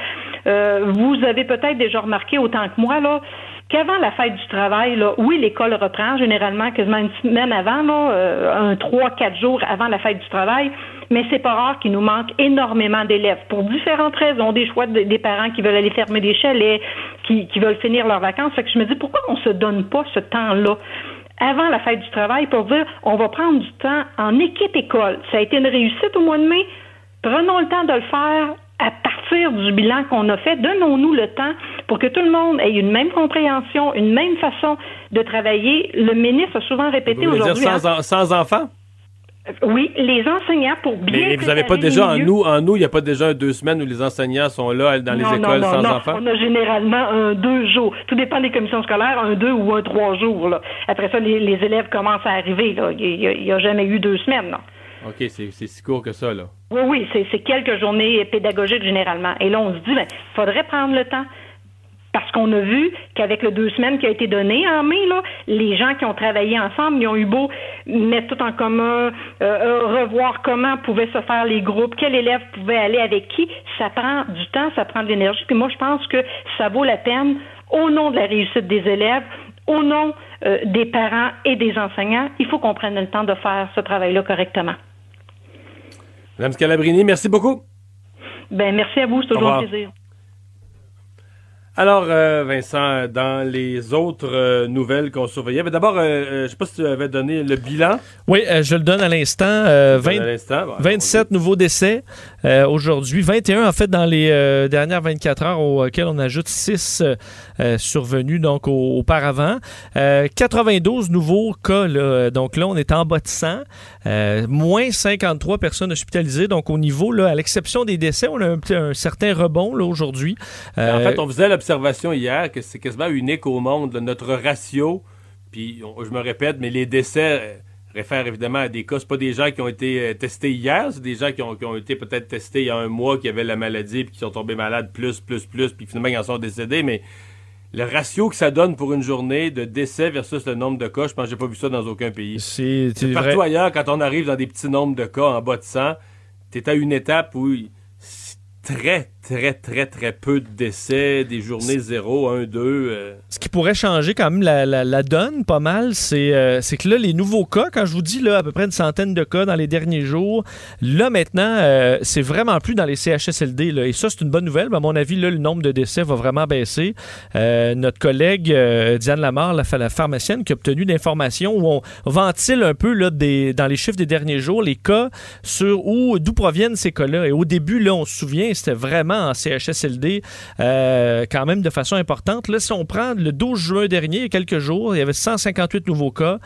euh, vous avez peut-être déjà remarqué autant que moi, là, qu'avant la fête du travail, là, oui, l'école reprend généralement quasiment une semaine avant, là, euh, un trois, quatre jours avant la fête du travail, mais c'est pas rare qu'il nous manque énormément d'élèves pour différentes raisons, des choix des parents qui veulent aller fermer des chalets, qui, qui veulent finir leurs vacances. Fait que je me dis pourquoi on se donne pas ce temps-là? Avant la fête du travail pour dire on va prendre du temps en équipe école. Ça a été une réussite au mois de mai. Prenons le temps de le faire à partir du bilan qu'on a fait, donnons-nous le temps pour que tout le monde ait une même compréhension, une même façon de travailler. Le ministre a souvent répété aujourd'hui. Sans, hein, sans enfants? Oui, les enseignants pour bien. Mais vous n'avez pas déjà en nous, en nous, il n'y a pas déjà deux semaines où les enseignants sont là dans les non, écoles non, sans non. enfants? On a généralement un deux jours. Tout dépend des commissions scolaires, un deux ou un trois jours. Là. Après ça, les, les élèves commencent à arriver. Là. Il n'y a, a, jamais eu deux semaines. Non. OK, c'est si court que ça, là. Oui, oui, c'est quelques journées pédagogiques généralement. Et là, on se dit, ben, faudrait prendre le temps. Parce qu'on a vu qu'avec le deux semaines qui a été donné en mai, là, les gens qui ont travaillé ensemble, ils ont eu beau mettre tout en commun, euh, revoir comment pouvaient se faire les groupes, quel élève pouvait aller avec qui. Ça prend du temps, ça prend de l'énergie. Puis moi, je pense que ça vaut la peine, au nom de la réussite des élèves, au nom euh, des parents et des enseignants, il faut qu'on prenne le temps de faire ce travail-là correctement. Madame Scalabrini, merci beaucoup. Ben, merci à vous, c'est toujours un plaisir. Alors, euh, Vincent, dans les autres euh, nouvelles qu'on surveillait, mais d'abord, euh, je sais pas si tu avais donné le bilan. Oui, je le donne à l'instant. 27 nouveaux décès aujourd'hui, 21 en fait dans les dernières 24 heures auxquels on ajoute 6 survenus donc au, auparavant. 92 nouveaux cas, là, donc là on est en bas de 100. moins 53 personnes hospitalisées, donc au niveau, là, à l'exception des décès, on a un, un certain rebond là aujourd'hui. en fait, on faisait observation hier que c'est quasiment unique au monde. Là, notre ratio, puis on, je me répète, mais les décès réfèrent évidemment à des cas. C'est pas des gens qui ont été testés hier, c'est des gens qui ont, qui ont été peut-être testés il y a un mois, qui avaient la maladie, puis qui sont tombés malades plus, plus, plus, puis finalement ils en sont décédés. Mais le ratio que ça donne pour une journée de décès versus le nombre de cas, je pense que j'ai pas vu ça dans aucun pays. C'est partout ailleurs, quand on arrive dans des petits nombres de cas en bas de 100, t'es à une étape où très, très, très, très peu de décès, des journées 0, 1, 2. Ce qui pourrait changer quand même la, la, la donne pas mal, c'est euh, que là, les nouveaux cas, quand je vous dis là, à peu près une centaine de cas dans les derniers jours, là maintenant, euh, c'est vraiment plus dans les CHSLD. Là, et ça, c'est une bonne nouvelle. à mon avis, là, le nombre de décès va vraiment baisser. Euh, notre collègue Diane Lamar, la, la, pharmacienne, qui a obtenu d'informations où on ventile un peu là, des, dans les chiffres des derniers jours les cas sur où d'où proviennent ces cas-là. Et au début, là, on se souvient, c'était vraiment en CHSLD euh, quand même de façon importante. Là, si on prend le 12 juin dernier, il y a quelques jours, il y avait 158 nouveaux cas.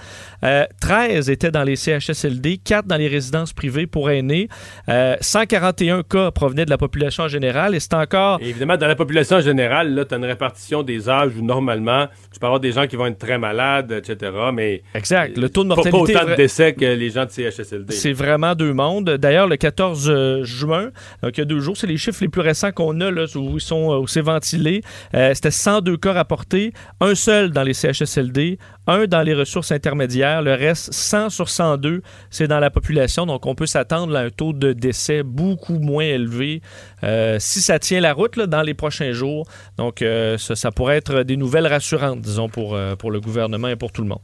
Euh, 13 étaient dans les CHSLD, 4 dans les résidences privées pour aînés. Euh, 141 cas provenaient de la population en général et c'est encore... Et évidemment, dans la population générale, là, tu as une répartition des âges où normalement, tu peux avoir des gens qui vont être très malades, etc., mais... Exact. Le taux de mortalité... pas autant de décès que les gens de CHSLD. C'est vraiment deux mondes. D'ailleurs, le 14 juin, donc il y a deux jours, c'est les chiffres les plus récents qu'on a, là, où où c'est ventilé. Euh, c'était 102 cas rapportés, un seul dans les CHSLD, un dans les ressources intermédiaires, le reste 100 sur 102, c'est dans la population. Donc, on peut s'attendre à un taux de décès beaucoup moins élevé euh, si ça tient la route dans les prochains jours. Donc, euh, ça, pourrait être des nouvelles rassurantes, disons, pour, euh, pour le gouvernement et pour tout le monde.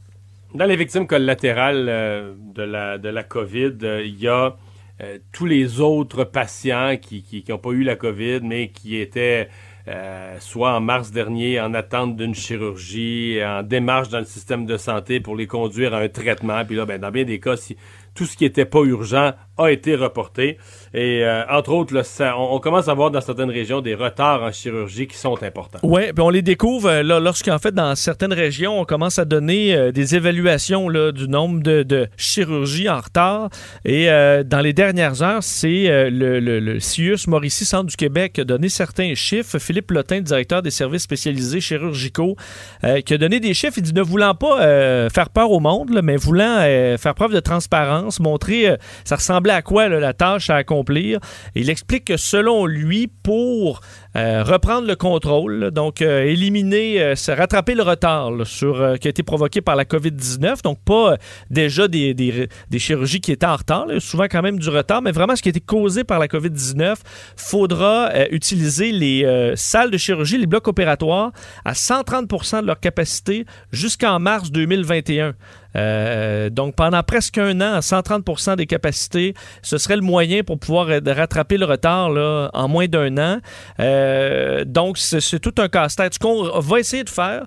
Dans les victimes collatérales de, la, de la COVID, il y a euh, tous les autres patients qui n'ont pas eu la COVID, mais qui étaient euh, soit en mars dernier en attente d'une chirurgie, en démarche dans le système de santé pour les conduire à un traitement. Puis là, ben, dans bien des cas, si tout ce qui n'était pas urgent a été reporté. Et euh, entre autres, on, commence à voir dans certaines régions des retards en chirurgie qui sont importants. Oui, puis on les découvre euh, lorsqu'en fait, dans certaines régions, on commence à donner euh, des évaluations là, du nombre de, chirurgies en retard. Et euh, dans les dernières heures, c'est le, CIUS Mauricie Centre du Québec qui a donné certains chiffres. Philippe Lotin, directeur des services spécialisés chirurgicaux, qui a donné des chiffres. Il dit ne voulant pas faire peur au monde, mais voulant faire preuve de transparence, montrer ça à quoi la tâche à accomplir. Il explique que selon lui, pour euh, reprendre le contrôle, donc euh, éliminer, euh, rattraper le retard sur, euh, qui a été provoqué par la COVID-19. Donc, pas déjà des, des, chirurgies qui étaient en retard, souvent quand même du retard, mais vraiment ce qui a été causé par la COVID-19. Faudra utiliser les salles de chirurgie, les blocs opératoires à 130% de leur capacité jusqu'en mars 2021. Euh, donc, pendant presque un an, à 130% des capacités, ce serait le moyen pour pouvoir euh, rattraper le retard en moins d'un an. Euh, donc, c'est tout un casse-tête. Ce qu'on va essayer de faire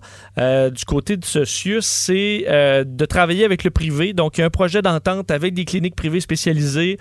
du côté de ce CIUS, c'est de travailler avec le privé. Donc, il y a un projet d'entente avec des cliniques privées spécialisées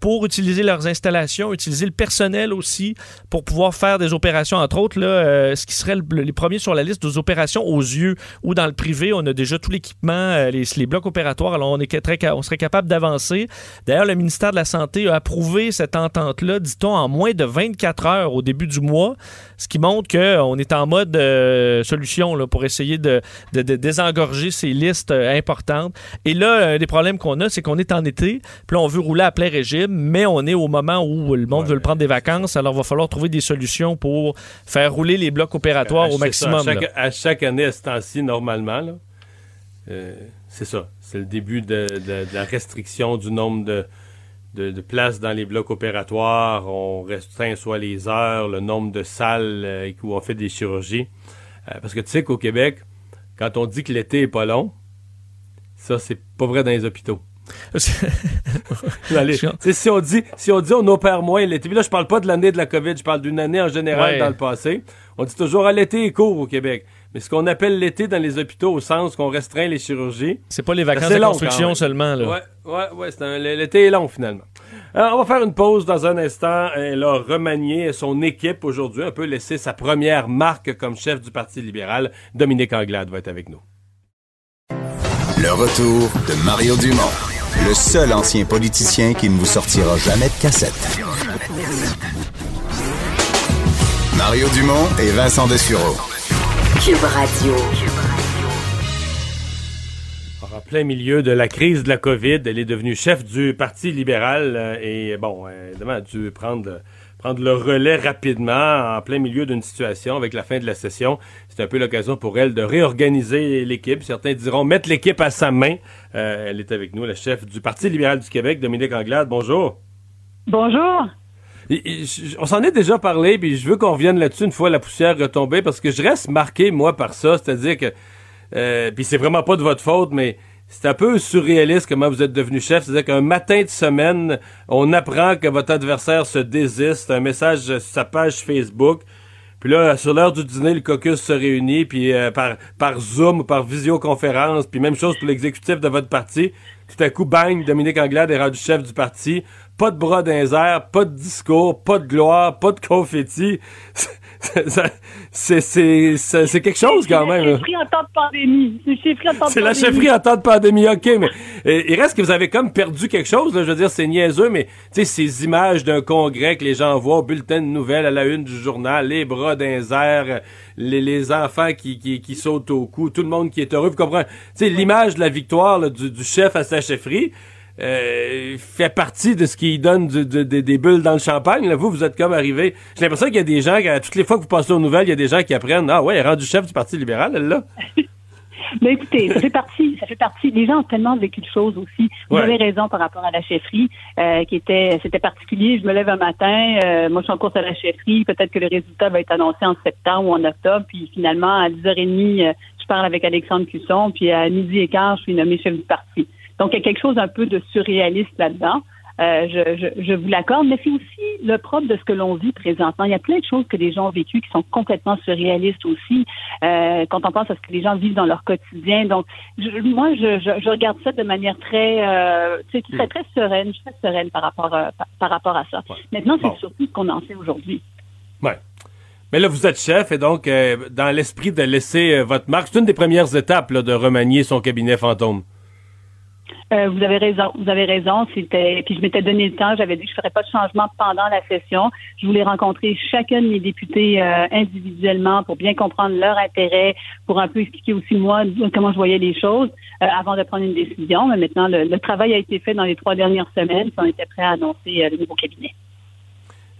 pour utiliser leurs installations, utiliser le personnel aussi pour pouvoir faire des opérations, entre autres, ce qui serait le- les premiers sur la liste des opérations aux yeux ou dans le privé. On a déjà tout l'équipement, les, les blocs opératoires, alors on, est très, on serait capable d'avancer. D'ailleurs, le ministère de la Santé a approuvé cette entente-là, dit-on, en moins de 24 heures au début du mois, ce qui montre qu'on est en mode euh, solution là, pour essayer de, de- de désengorger ces listes euh, importantes. Et là, un des problèmes qu'on a, c'est qu'on est en été, puis là, on veut rouler à plein régime, mais on est au moment où le monde Ouais, veut le prendre des vacances, alors il va falloir trouver des solutions pour faire rouler les blocs opératoires au ça, maximum. à, chaque, là. à chaque année, à ce temps-ci, normalement, là, euh, c'est ça. C'est le début de, de- de la restriction du nombre de, places dans les blocs opératoires. On restreint soit les heures, le nombre de salles euh, où on fait des chirurgies. Euh, parce que tu sais qu'au Québec, quand on dit que l'été est pas long, ça, c'est pas vrai dans les hôpitaux. Sais, si on dit si on dit on opère moins l'été, là je parle pas de l'année de la COVID, je parle d'une année en général Ouais. dans le passé. On dit toujours ah, l'été est court au Québec. Mais ce qu'on appelle l'été dans les hôpitaux au sens qu'on restreint les chirurgies. C'est pas les vacances de construction seulement. Là. Ouais, ouais, ouais, c'est un- l'été est long finalement. Alors, on va faire une pause dans un instant. Elle a remanié son équipe aujourd'hui, un peu laissé sa première marque comme chef du Parti libéral. Dominique Anglade va être avec nous. Le retour de Mario Dumont, le seul ancien politicien qui ne vous sortira jamais de cassette. Mario Dumont et Vincent Dessureau. Cube Radio. Alors, en plein milieu de la crise de la COVID, elle est devenue chef du Parti libéral euh, et, bon, euh, évidemment, a dû prendre, prendre le relais rapidement en plein milieu d'une situation avec la fin de la session. C'est un peu l'occasion pour elle de réorganiser l'équipe. Certains diront mettre l'équipe à sa main. Euh, elle est avec nous, la chef du Parti libéral du Québec, Dominique Anglade. Bonjour. Bonjour. On s'en est déjà parlé, puis je veux qu'on revienne là-dessus une fois la poussière retombée, parce que je reste marqué, moi, par ça. C'est-à-dire que, euh, puis c'est vraiment pas de votre faute, mais c'est un peu surréaliste comment vous êtes devenu chef. C'est-à-dire qu'un matin de semaine, on apprend que votre adversaire se désiste, un message sur sa page Facebook. Puis là, sur l'heure du dîner, le caucus se réunit, puis euh, par, par Zoom ou par visioconférence, puis même chose pour l'exécutif de votre parti. Tout à coup, bang, Dominique Anglade est rendu chef du parti. Pas de bras airs, pas de discours, pas de gloire, pas de confetti. C'est- quelque chose quand même. C'est là. chefferie en temps de pandémie. C'est la chefferie en temps de pandémie, ok, mais euh, il reste que vous avez comme perdu quelque chose, là, je veux dire, c'est niaiseux, mais tu sais, ces images d'un congrès que les gens voient bulletin de nouvelles à la une du journal, les bras dans les les, les enfants qui, qui, qui sautent au cou, tout le monde qui est heureux, vous comprenez? Tu sais, l'image de la victoire là, du, du chef à sa chefferie, euh, fait partie de ce qui donne du- du- des- des bulles dans le champagne. Là. Vous, vous êtes comme arrivé. J'ai l'impression qu'il y a des gens, que, toutes les fois que vous passez aux nouvelles, il y a des gens qui apprennent Ah ouais, elle est rendue chef du Parti libéral, elle là. Mais écoutez, ça fait partie, ça fait partie. Les gens ont tellement vécu de choses aussi. Vous Ouais. avez raison par rapport à la chefferie, euh, qui était, c'était particulier. Je me lève un matin, euh, moi je suis en course à la chefferie. Peut-être que le résultat va être annoncé en septembre ou en octobre. Puis finalement, à 10h30, euh, je parle avec Alexandre Cusson. Puis à midi et quart, je suis nommé chef du parti. Donc il y a quelque chose un peu de surréaliste là-dedans. Euh, je, je, je, vous l'accorde, mais c'est aussi le propre de ce que l'on vit présentement. Il y a plein de choses que les gens ont vécues qui sont complètement surréalistes aussi, euh, quand on pense à ce que les gens vivent dans leur quotidien. Donc, moi, je, regarde ça de manière très, euh, très, très, très sereine, très sereine par rapport, à, par, rapport à ça. Maintenant, c'est surtout ce qu'on en fait aujourd'hui. Ouais. Mais là, vous êtes chef et donc, dans l'esprit de laisser votre marque, c'est une des premières étapes là, de remanier son cabinet fantôme. Euh, vous avez raison, vous avez raison. C'était, puis je m'étais donné le temps. J'avais dit que je ferais pas de changement pendant la session. Je voulais rencontrer chacun de mes députés euh, individuellement pour bien comprendre leur intérêt, pour un peu expliquer aussi moi comment je voyais les choses euh, avant de prendre une décision. Mais maintenant, le, travail a été fait dans les trois dernières semaines. on était prêt à annoncer le nouveau cabinet.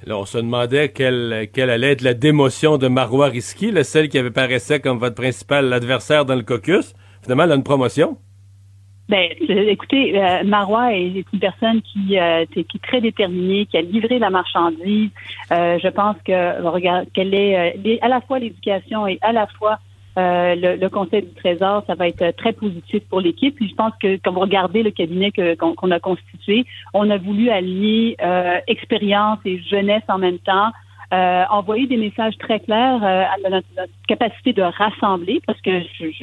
On se demandait quelle, quelle allait être la démotion de Marois Risky, celle qui avait paraissait comme votre principal adversaire dans le caucus. Finalement, elle a une promotion. Ben, écoutez, euh, Marois est, une personne qui, euh, qui est très déterminée, qui a livré la marchandise. Euh, je pense que regarde qu'elle est euh, à la fois l'éducation et à la fois le, le, Conseil du Trésor, ça va être très positif pour l'équipe. Puis je pense que quand vous regardez le cabinet qu'on a constitué, on a voulu allier expérience et jeunesse en même temps euh, envoyer des messages très clairs euh, à notre, capacité de rassembler, parce que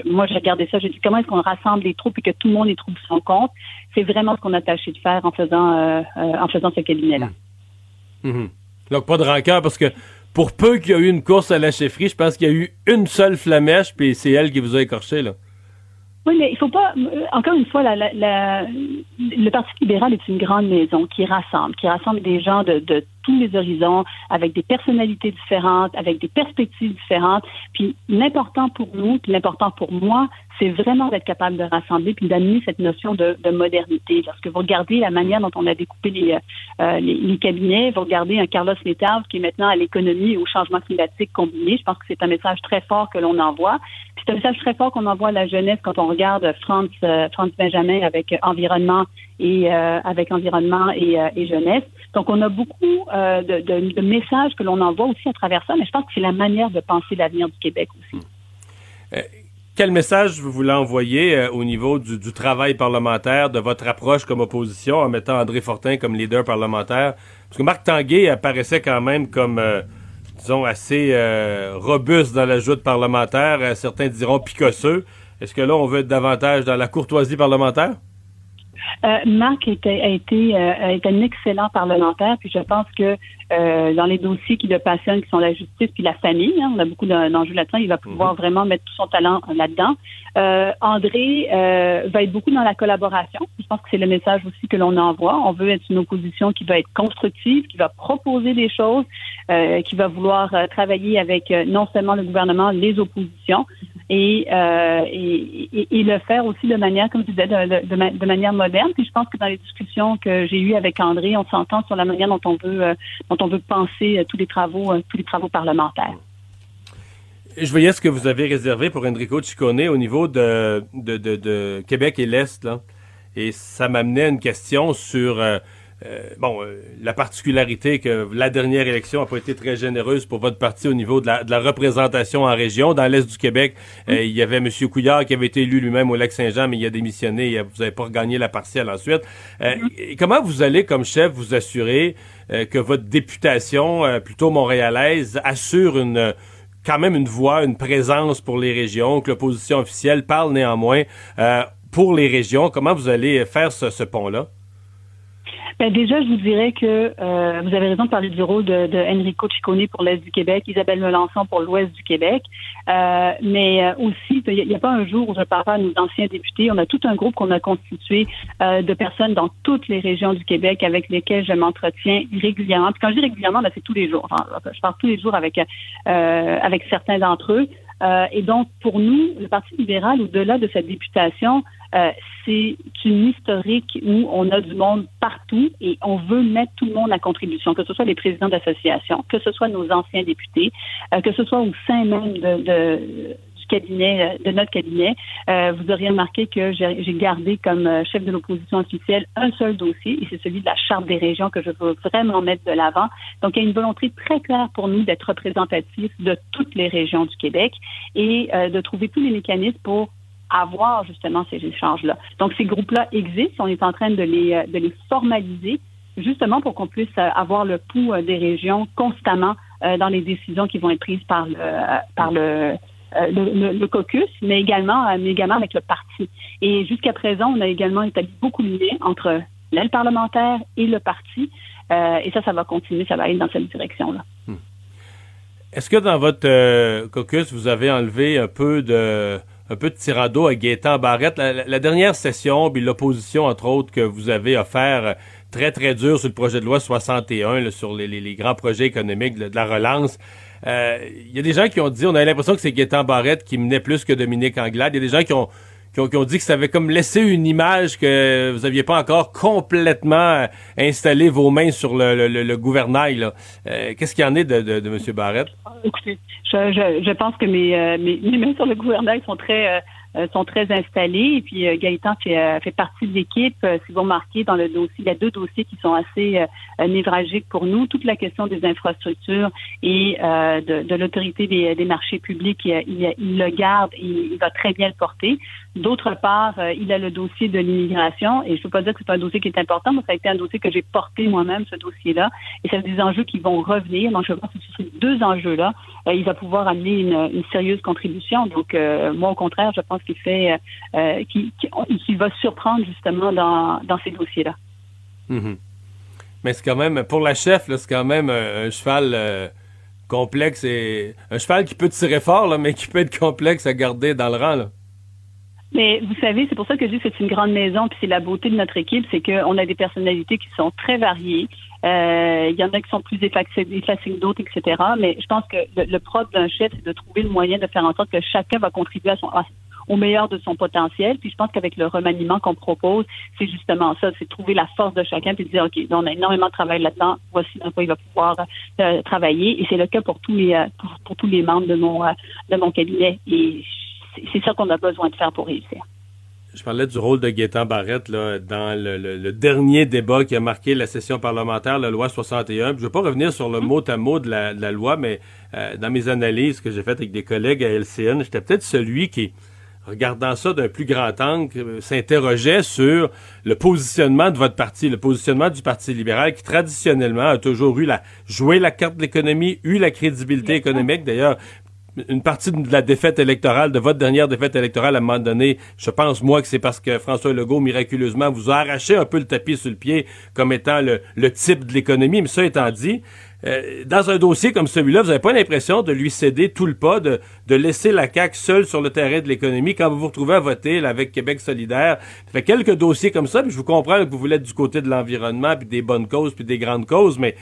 moi, j'ai regardé ça, j'ai dit comment est-ce qu'on rassemble les troupes et que tout le monde y trouve son compte? C'est vraiment ce qu'on a tâché de faire en faisant, euh, en faisant ce cabinet-là. Mmh. Mmh. Donc, pas de rancœur, parce que pour peu qu'il y a eu une course à la chefferie, je pense qu'il y a eu une seule flamèche, puis c'est elle qui vous a écorché, là. Oui, mais il faut pas. Encore une fois, la, la, le Parti libéral est une grande maison qui rassemble, qui rassemble des gens de, de tous les horizons, avec des personnalités différentes, avec des perspectives différentes. Puis l'important pour nous, puis l'important pour moi, c'est vraiment d'être capable de rassembler puis d'amener cette notion de, de, modernité. Lorsque vous regardez la manière dont on a découpé les, euh, les, cabinets, vous regardez un Carlos Métard qui est maintenant à l'économie et au changement climatique combiné, je pense que c'est un message très fort que l'on envoie. C'est un message très fort qu'on envoie à la jeunesse quand on regarde France, euh, France Benjamin avec environnement et euh, avec environnement euh, et, jeunesse. Donc, on a beaucoup euh, de, messages que l'on envoie aussi à travers ça, mais je pense que c'est la manière de penser l'avenir du Québec aussi. quel message vous voulez envoyer au niveau du, du, travail parlementaire, de votre approche comme opposition, en mettant André Fortin comme leader parlementaire? Parce que Marc Tanguay apparaissait quand même comme, disons, assez robuste dans la joute parlementaire. certains diront picosseux. Est-ce que là, on veut être davantage dans la courtoisie parlementaire? Euh, Marc était, a été euh, est un excellent parlementaire, puis je pense que euh, dans les dossiers qui le passionnent, qui sont la justice puis la famille, hein, on a beaucoup d'enjeux là-dedans, il va pouvoir mhm. vraiment mettre tout son talent là-dedans. Euh, André va être beaucoup dans la collaboration. Je pense que c'est le message aussi que l'on envoie. On veut être une opposition qui va être constructive, qui va proposer des choses, qui va vouloir travailler avec non seulement le gouvernement, les oppositions, et, et, le faire aussi de manière, comme tu disais, de, manière moderne puis je pense que dans les discussions que j'ai eues avec André, on s'entend sur la manière dont on veut, euh, dont on veut penser euh, tous les travaux, euh, tous les travaux parlementaires. Je voyais ce que vous avez réservé pour Enrico Ciccone au niveau de, de, Québec et l'Est. Et ça m'amenait à une question sur euh, bon, euh, la particularité que la dernière élection n'a pas été très généreuse pour votre parti au niveau de la, de la représentation en région. Dans l'Est du Québec, euh, il y avait M. Couillard qui avait été élu lui-même au Lac-Saint-Jean, mais il a démissionné. Et vous n'avez pas regagné la partielle ensuite. Comment vous allez, comme chef, vous assurer que votre députation, plutôt montréalaise, assure une quand même une voix, une présence pour les régions, que l'opposition officielle parle néanmoins pour les régions? Comment vous allez faire ce, ce pont-là? Ben déjà, je vous dirais que euh, vous avez raison de parler du rôle de, de Enrico Ciccone pour l'Est du Québec, Isabelle Melançon pour l'Ouest du Québec. Euh, mais euh, aussi, il n'y a, pas un jour où je parle pas à nos anciens députés. On a tout un groupe qu'on a constitué euh, de personnes dans toutes les régions du Québec avec lesquelles je m'entretiens régulièrement. Puis quand je dis régulièrement, ben, c'est tous les jours. je parle tous les jours avec, avec certains d'entre eux. Euh, et donc, pour nous, le Parti libéral, au-delà de cette députation, euh, c'est une historique où on a du monde partout et on veut mettre tout le monde à contribution, que ce soit les présidents d'associations, que ce soit nos anciens députés, euh, que ce soit au sein même de, de cabinet, euh, de notre cabinet, euh, vous auriez remarqué que j'ai gardé comme euh, chef de l'opposition officielle un seul dossier, et c'est celui de la Charte des régions que je veux vraiment mettre de l'avant. Donc, il y a une volonté très claire pour nous d'être représentatifs de toutes les régions du Québec et de trouver tous les mécanismes pour avoir justement ces échanges-là. Donc, ces groupes-là existent. On est en train de les, de les formaliser justement pour qu'on puisse avoir le pouls des régions constamment dans les décisions qui vont être prises par le, par le, le, le, caucus, mais également, mais également avec le parti. Et jusqu'à présent, on a également établi beaucoup de liens entre l'aile parlementaire et le parti. et ça, ça va continuer, ça va aller dans cette direction-là. Hmm. Est-ce que dans votre caucus, vous avez enlevé un peu de un peu de à Gaétan Barrette? La, dernière session, puis l'opposition, entre autres, que vous avez offert euh, très, très dur sur le projet de loi 61, sur les, grands projets économiques de, la relance. Il euh, y a des gens qui ont dit, on a l'impression que c'est Gaétan Barrette qui menait plus que Dominique Anglade. Il y a des gens qui ont qui ont, dit que ça avait comme laissé une image que vous aviez pas encore complètement installé vos mains sur le, le, gouvernail. Euh, qu'est-ce qu'il y en est de, de, de M. Barrette? Écoutez, je, je, je pense que mes, euh, mes, mes, mains sur le gouvernail sont très euh, euh, sont très installés. Et puis Gaëtan fait, fait partie de l'équipe. si vous remarquez, dans le dossier, il y a deux dossiers qui sont assez névralgiques pour nous. Toute la question des infrastructures et de, de l'autorité des, des, marchés publics, il, il, il, le garde et il va très bien le porter. D'autre part, il a le dossier de l'immigration. Et je ne peux pas dire que c'est un dossier qui est important, mais ça a été un dossier que j'ai porté moi-même, ce dossier-là. Et c'est des enjeux qui vont revenir. Donc, je pense que ce sont deux enjeux-là. il va pouvoir amener une, sérieuse contribution. Donc, moi, au contraire, je pense qu'il fait, euh, qui, va surprendre justement dans, ces dossiers-là. Mhm. Mais c'est quand même, pour la chef, c'est quand même un, cheval euh, complexe et un cheval qui peut tirer fort, mais qui peut être complexe à garder dans le rang. Mais vous savez, c'est pour ça que je dis que c'est une grande maison, puis c'est la beauté de notre équipe, c'est qu'on a des personnalités qui sont très variées. Euh, il y en a qui sont plus effacés que d'autres, etc. Mais je pense que le, propre d'un chef, c'est de trouver le moyen de faire en sorte que chacun va contribuer à son, au meilleur de son potentiel. Puis je pense qu'avec le remaniement qu'on propose, c'est justement ça, c'est trouver la force de chacun puis de dire, OK, on a énormément de travail là-dedans, voici dans quoi il va pouvoir euh, travailler. Et c'est le cas pour tous les euh, pour, tous les membres de mon de mon cabinet. Et c'est ça qu'on a besoin de faire pour réussir. Je parlais du rôle de Gaétan Barrette là, dans le, dernier débat qui a marqué la session parlementaire, la loi 61. je ne vais pas revenir sur le mot à mot de la, loi, mais dans mes analyses que j'ai faites avec des collègues à LCN, j'étais peut-être celui qui, regardant ça d'un plus grand angle, euh, s'interrogeait sur le positionnement de votre parti, le positionnement du Parti libéral, qui traditionnellement a toujours eu la joué la carte de l'économie, eu la crédibilité économique. D'ailleurs, une partie de la défaite électorale, de votre dernière défaite électorale à un moment donné, je pense moi que c'est parce que François Legault miraculeusement vous a arraché un peu le tapis sur le pied comme étant le, type de l'économie. Mais ça étant dit, euh, dans un dossier comme celui-là, vous n'avez pas l'impression de lui céder tout le pas, de, de laisser la CAQ seule sur le terrain de l'économie? Quand vous vous retrouvez à voter avec Québec solidaire. Ça fait quelques dossiers comme ça, puis je vous comprends que vous voulez être du côté de l'environnement, puis des bonnes causes, puis des grandes causes, mais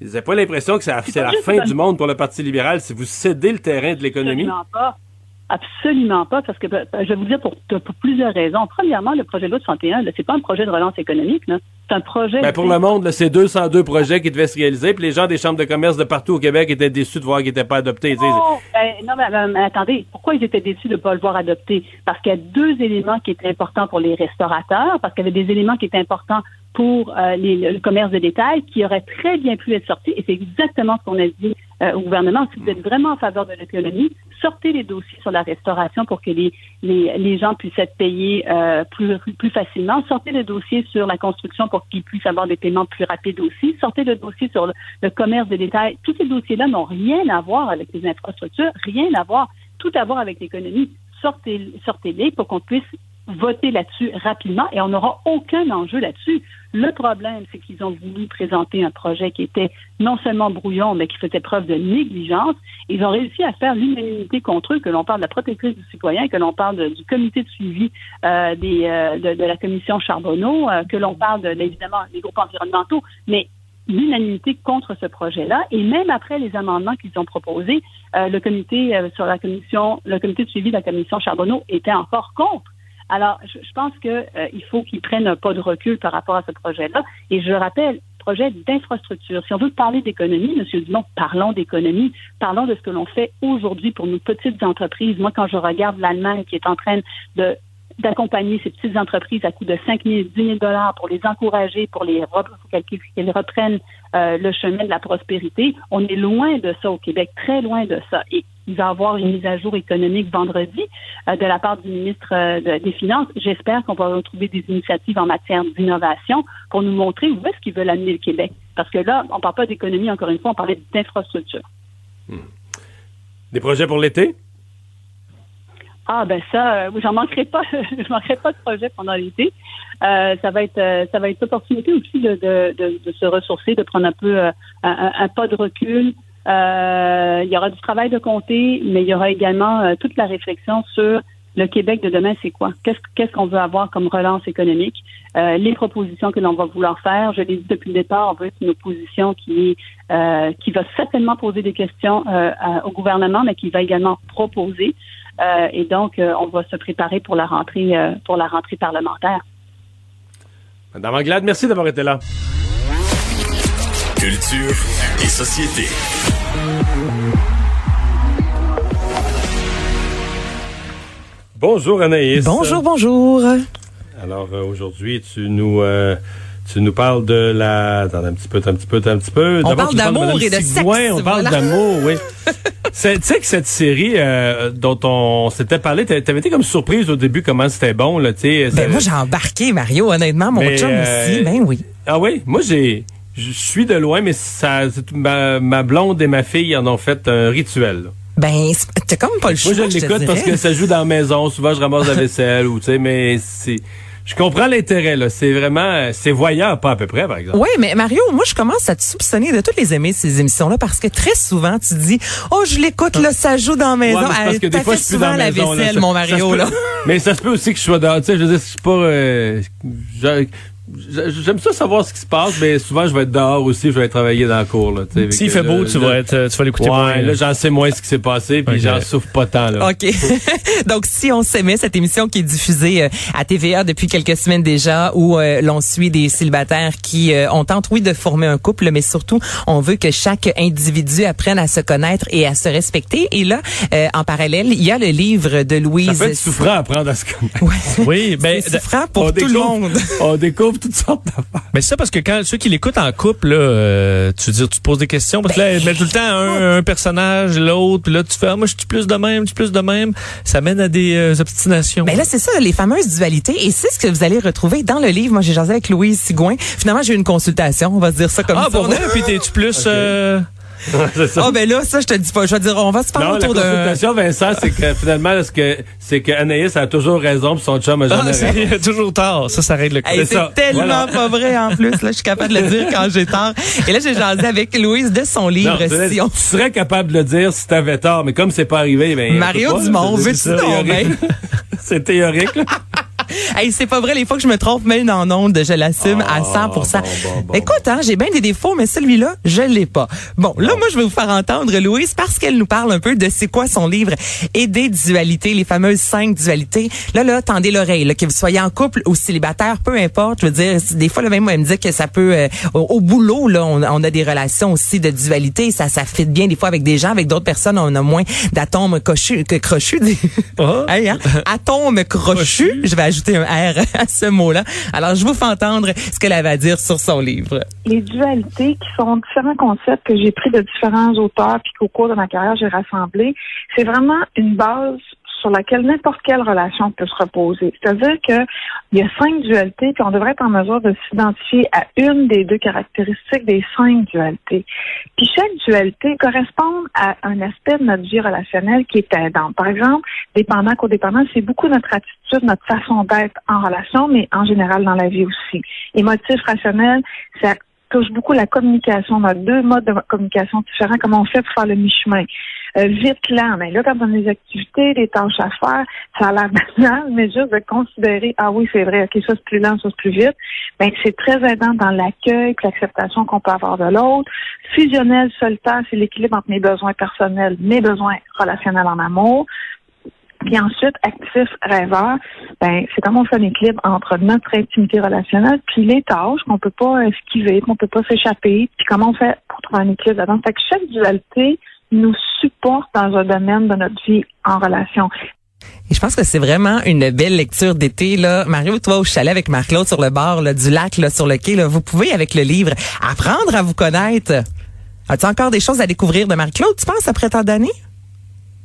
vous n'avez pas l'impression que c'est la fin du monde pour le Parti libéral si vous cédez le terrain de l'économie? Absolument pas, parce que ben, je vais vous dire pour, pour plusieurs raisons. Premièrement, le projet de loi 61, c'est pas un projet de relance économique, c'est un projet. Ben pour le monde, c'est 202 projets qui devaient se réaliser, puis les gens des chambres de commerce de partout au Québec étaient déçus de voir qu'ils n'étaient pas adoptés. Oh, ben, non, mais, attendez, pourquoi ils étaient déçus de ne pas le voir adopté? Parce qu'il y a deux éléments qui étaient importants pour les restaurateurs, parce qu'il y avait des éléments qui étaient importants pour euh, le commerce de détail qui auraient très bien pu être sortis, et c'est exactement ce qu'on a dit euh, au gouvernement. Si vous êtes vraiment en faveur de l'économie, sortez les dossiers sur la restauration pour que les, les, les gens puissent être payés euh, plus, plus facilement. Sortez le dossier sur la construction pour qu'ils puissent avoir des paiements plus rapides aussi. Sortez le dossier sur le, commerce de détail. Tous ces dossiers-là n'ont rien à voir avec les infrastructures, rien à voir, tout à voir avec l'économie. Sortez, sortez-les pour qu'on puisse voter là-dessus rapidement et on n'aura aucun enjeu là-dessus. Le problème, c'est qu'ils ont voulu présenter un projet qui était non seulement brouillon, mais qui faisait preuve de négligence. Ils ont réussi à faire l'unanimité contre eux, que l'on parle de la protectrice du citoyen, que l'on parle du comité de suivi euh, euh, de, la commission Charbonneau, euh, que l'on parle de, évidemment des groupes environnementaux, mais l'unanimité contre ce projet-là. Et même après les amendements qu'ils ont proposés, le comité sur la commission, le comité de suivi de la commission Charbonneau était encore contre. Alors, je, pense qu'il euh, faut qu'ils prennent un pas de recul par rapport à ce projet-là. Et je rappelle, projet d'infrastructure. Si on veut parler d'économie, M. Dumont, parlons d'économie, parlons de ce que l'on fait aujourd'hui pour nos petites entreprises. Moi, quand je regarde l'Allemagne qui est en train de d'accompagner ces petites entreprises à coût de 5 000, 10 000 dollars pour les encourager, pour les qu'elles reprennent euh, le chemin de la prospérité. On est loin de ça au Québec, très loin de ça. Et il va y avoir une mise à jour économique vendredi euh, de la part du ministre euh, des Finances. J'espère qu'on va retrouver des initiatives en matière d'innovation pour nous montrer où est-ce qu'ils veulent amener le Québec. Parce que là, on ne parle pas d'économie, encore une fois, on parlait d'infrastructure. Hmm. Des projets pour l'été? Ah ben ça, euh, j'en manquerai pas, je manquerai pas de projet pendant l'été. Euh, ça va être, euh, ça va être l'opportunité aussi de, de, de, se ressourcer, de prendre un peu un, un, pas de recul. il y aura du travail de compter, mais il y aura également toute la réflexion sur le Québec de demain, c'est quoi? Qu'est-ce qu'on veut avoir comme relance économique? Les propositions que l'on va vouloir faire. Je l'ai dit depuis le départ, on veut être une opposition qui qui va certainement poser des questions au gouvernement, mais qui va également proposer. Euh, et donc, euh, on va se préparer pour la rentrée, euh, pour la rentrée parlementaire. Madame Anglade, merci d'avoir été là. Culture et société. Bonjour Anaïs. Bonjour, bonjour. Alors aujourd'hui, tu nous tu nous parles de la. Attends un petit peu, un petit peu, un petit peu. On parle d'amour et de sexe. On parle d'amour, oui. tu sais que cette série euh, dont on s'était parlé, t'avais été comme surprise au début comment c'était bon, là, tu sais. Ben moi, j'ai embarqué, Mario, honnêtement, mon chum euh, aussi, ben oui. Ah oui? Moi, j'ai. Je suis de loin, mais ça, ma, ma blonde et ma fille en ont fait un rituel. Ben, t'as comme pas le choix. Moi, je l'écoute parce que ça joue dans la maison. Souvent, je ramasse la vaisselle ou, tu sais, mais c'est je comprends l'intérêt, là. C'est vraiment, c'est voyant, pas à peu près, par exemple. Oui, mais Mario, moi, je commence à te soupçonner de toutes les aimer, ces émissions-là, parce que très souvent, tu dis, oh, je l'écoute, là, ça joue dans la maison. parce que des fois, je suis dans la maison, vaisselle, là, mon Mario, là. mais ça se peut aussi que je sois dans, tu sais, je veux dire, je suis pas, euh, J'aime ça savoir ce qui se passe, mais souvent je vais être dehors aussi, je vais travailler dans la cour. S'il fait beau, tu, vas être, tu vas l'écouter ouais, Là, j'en sais moins ce qui s'est passé, puis j'en souffre pas tant. Là. OK. Donc, si on s'aimait, cette émission qui est diffusée euh, à TVA depuis quelques semaines déjà, où euh, l'on suit des célibataires qui euh, ont tenté, oui, de former un couple, mais surtout, on veut que chaque individu apprenne à se connaître et à se respecter. Et là, en parallèle, il y a le livre de Louise... Ça peut être souffrant apprendre à se connaître. oui, ben, c'est souffrant pour tout le monde. On découvre toutes sortes d'affaires. Mais c'est ça parce que quand ceux qui l'écoutent en couple, là, euh, tu veux dire, tu te poses des questions parce que là, elle met tout le temps un, personnage, l'autre, puis là, tu fais, ah, moi, je suis plus de même, je suis plus de même. Ça mène à des euh, obstinations. Mais ben là, c'est ça, les fameuses dualités. Et c'est ce que vous allez retrouver dans le livre. Moi, j'ai jasé avec Louise Sigouin. Finalement, j'ai eu une consultation, on va se dire ça comme ça. Ah, bon, puis t'es-tu plus... Euh, Ah oh, ben là, ça je te dis pas. Je vais dire, on va se parler autour de. La consultation, Vincent, c'est que finalement, que c'est que Anaïs a toujours raison, puis son chum a jamais ah, raison? toujours tort. Ça, ça règle le hey, C'est tellement pas vrai en plus. Là, je suis capable de le dire quand j'ai tort. Et là, j'ai jasé avec Louise de son livre. Non, si on... Tu serais capable de le dire si t'avais tort, mais comme c'est pas arrivé, ben. Mario Dumont, veux-tu non, C'est théorique. hey, c'est pas vrai, les fois que je me trompe même en ondes, je l'assume à 100 ah, Écoute, hein, j'ai bien des défauts, mais celui-là, je l'ai pas. Bon, là, moi, je vais vous faire entendre Louise parce qu'elle nous parle un peu de c'est quoi son livre et des dualités, les fameuses cinq dualités. Là, là, tendez l'oreille, que vous soyez en couple ou célibataire, peu importe. Je veux dire, des fois, là, même, elle me dit que ça peut, euh, au, boulot, là, on, a des relations aussi de dualité. Ça, ça fit bien des fois avec des gens, avec d'autres personnes, on a moins d'atomes crochus, que crochus. Oh. hein? Atomes crochus. Je vais ajouter un R à ce mot-là. Alors, je vous fais entendre ce qu'elle avait à dire sur son livre. Les dualités, qui sont différents concepts que j'ai pris de différents auteurs, puis qu'au cours de ma carrière, j'ai rassemblés, c'est vraiment une base sur laquelle n'importe quelle relation peut se reposer. C'est-à-dire qu'il y a cinq dualités, puis on devrait être en mesure de s'identifier à une des deux caractéristiques des cinq dualités. Puis chaque dualité correspond à un aspect de notre vie relationnelle qui est aidant. Par exemple, dépendant codépendant, c'est beaucoup notre attitude, notre façon d'être en relation, mais en général dans la vie aussi. Émotif, rationnel, ça touche beaucoup la communication. On a deux modes de communication différents. Comment on fait pour faire le mi-chemin? Euh, vite lent. Mais là, quand on a des activités, des tâches à faire, ça a l'air banal, mais juste de considérer, ah oui, c'est vrai, ok, ça c'est plus lent, ça c'est plus vite, ben c'est très aidant dans l'accueil l'acceptation qu'on peut avoir de l'autre. Fusionnel, solitaire, c'est l'équilibre entre mes besoins personnels, mes besoins relationnels en amour. Puis ensuite, actif, rêveur, ben, c'est comment on fait un équilibre entre notre intimité relationnelle puis les tâches qu'on peut pas esquiver, qu'on peut pas s'échapper, puis comment on fait pour trouver un équilibre là-dedans. Fait que chaque dualité nous supporte dans un domaine de notre vie en relation. Et je pense que c'est vraiment une belle lecture d'été. Là. Mario, toi, au chalet avec Marc-Claude sur le bord là, du lac, là, sur le quai, là, vous pouvez, avec le livre, apprendre à vous connaître. As-tu encore des choses à découvrir de Marc-Claude, tu penses, après tant d'années?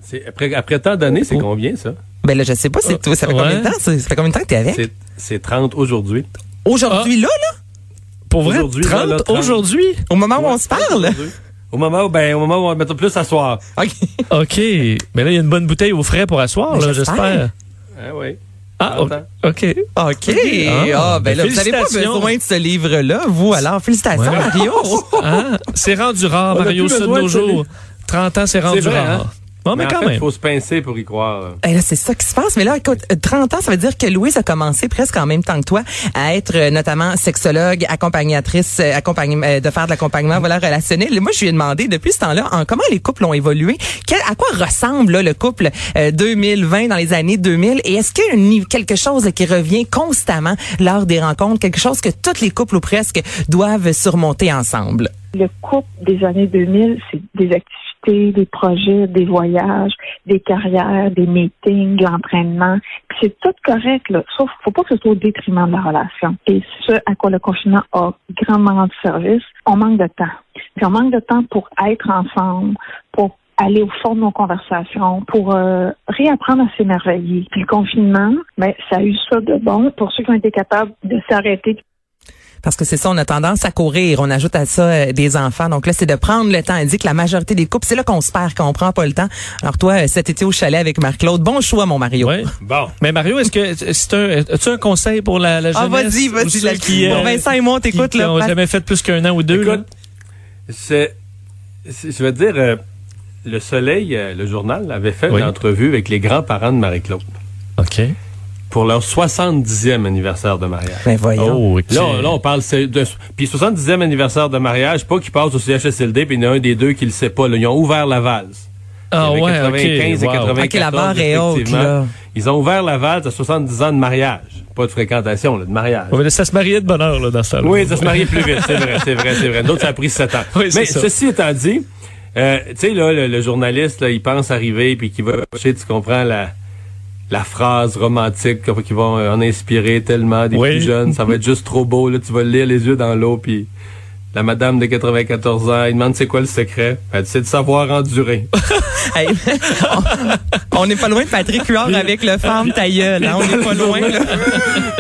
C'est- Après, après tant d'années, c'est combien, ça? Ben là, je sais pas, c'est tout. Ça fait Ouais. combien de temps? Ça, ça fait combien de temps que t'es avec? C'est- C'est 30 aujourd'hui. Aujourd'hui, là, là? Pour vrai, Aujourd'hui, 30, là, là, 30. aujourd'hui? Au moment où on se parle? Au moment où, ben, au moment où on va mettre plus à soir. OK. OK. Mais là, il y a une bonne bouteille au frais pour asseoir, Ben, là, j'espère. Ah oui. Ah. OK. OK. Ah, Ah, ben là, vous n'avez pas félicitations. besoin de ce livre-là, vous. Alors, félicitations, Ouais. Mario. Hein? C'est rendu rare, Mario, ça de nos jours. livre. 30 ans, c'est rendu vrai, rare. hein? Bon, mais, en quand fait, même. il faut se pincer pour y croire. là. Eh là, c'est ça qui se passe. Mais là, écoute, euh, 30 ans, ça veut dire que Louise a commencé presque en même temps que toi à être euh, notamment sexologue, accompagnatrice, euh, accompagne- euh, de faire de l'accompagnement voilà, relationnel. Et moi, je lui ai demandé depuis ce temps-là en comment les couples ont évolué, quel- à quoi ressemble là, le couple euh, 2020 dans les années 2000 et est-ce qu'il y a quelque chose qui revient constamment lors des rencontres, quelque chose que tous les couples ou presque doivent surmonter ensemble? Le couple des années 2000, c'est des activités, des projets, des voyages, des carrières, des meetings, l'entraînement. C'est tout correct, là. Sauf qu'il faut pas que ce soit au détriment de la relation. Et ce à quoi le confinement a grandement rendu service, on manque de temps. Puis on manque de temps pour être ensemble, pour aller au fond de nos conversations, pour euh, réapprendre à s'émerveiller. Puis le confinement, ben, ça a eu ça de bon pour ceux qui ont été capables de s'arrêter Parce que c'est ça, on a tendance à courir. On ajoute à ça euh, des enfants. Donc là, c'est de prendre le temps. Elle dit que la majorité des couples, c'est là qu'on se perd quand on prend pas le temps. Alors toi, euh, cet été au chalet avec Marc-Claude, bon choix, mon Mario. Ouais. Bon. Mais Mario, est-ce que c'est un, as-tu un conseil pour la, la Ah, jeunesse? vas-y, ou vas-y. ceux la- qui, Bon, euh, Vincent et moi, on t'écoute, qui là. Passe- jamais fait plus qu'un an ou deux. Écoute, c'est, c'est- je te dire, euh, le Soleil, euh, le journal, avait fait Oui. une entrevue avec les grands-parents de Marie-Claude OK. Pour leur 70e anniversaire de mariage. Ben voyons. Oh, OK. Là, là, on parle de puis 70e anniversaire de mariage, pas qu'ils passent au CHSLD, puis il y en a un des deux qui le sait pas. là. Ils ont ouvert la valse. ah, ouais, avait 95 OK. et wow. 94, Ok, la barre est haute, là. Ils ont ouvert la valse à 70 ans de mariage. Pas de fréquentation, là, de mariage. Ouais, mais ça se mariait de bonheur, là, dans ça. Oui, ça se mariait plus vite, c'est vrai, c'est vrai, c'est vrai. D'autres, ça a pris 7 ans. Oui, Mais ça. ceci étant dit, euh, tu sais, là, le, le journaliste, là, il pense arriver, puis qu'il va chercher, tu comprends, la, la phrase romantique qui va en inspirer tellement des Oui. plus jeunes. Ça va être juste trop beau, là, tu vas lire les yeux dans l'eau, puis la madame de 94 ans, il demande c'est quoi le secret? Elle dit, c'est de savoir endurer. Hey, on- n'est pas loin de Patrick Huard avec le femme ta gueule, hein? On n'est pas loin, là.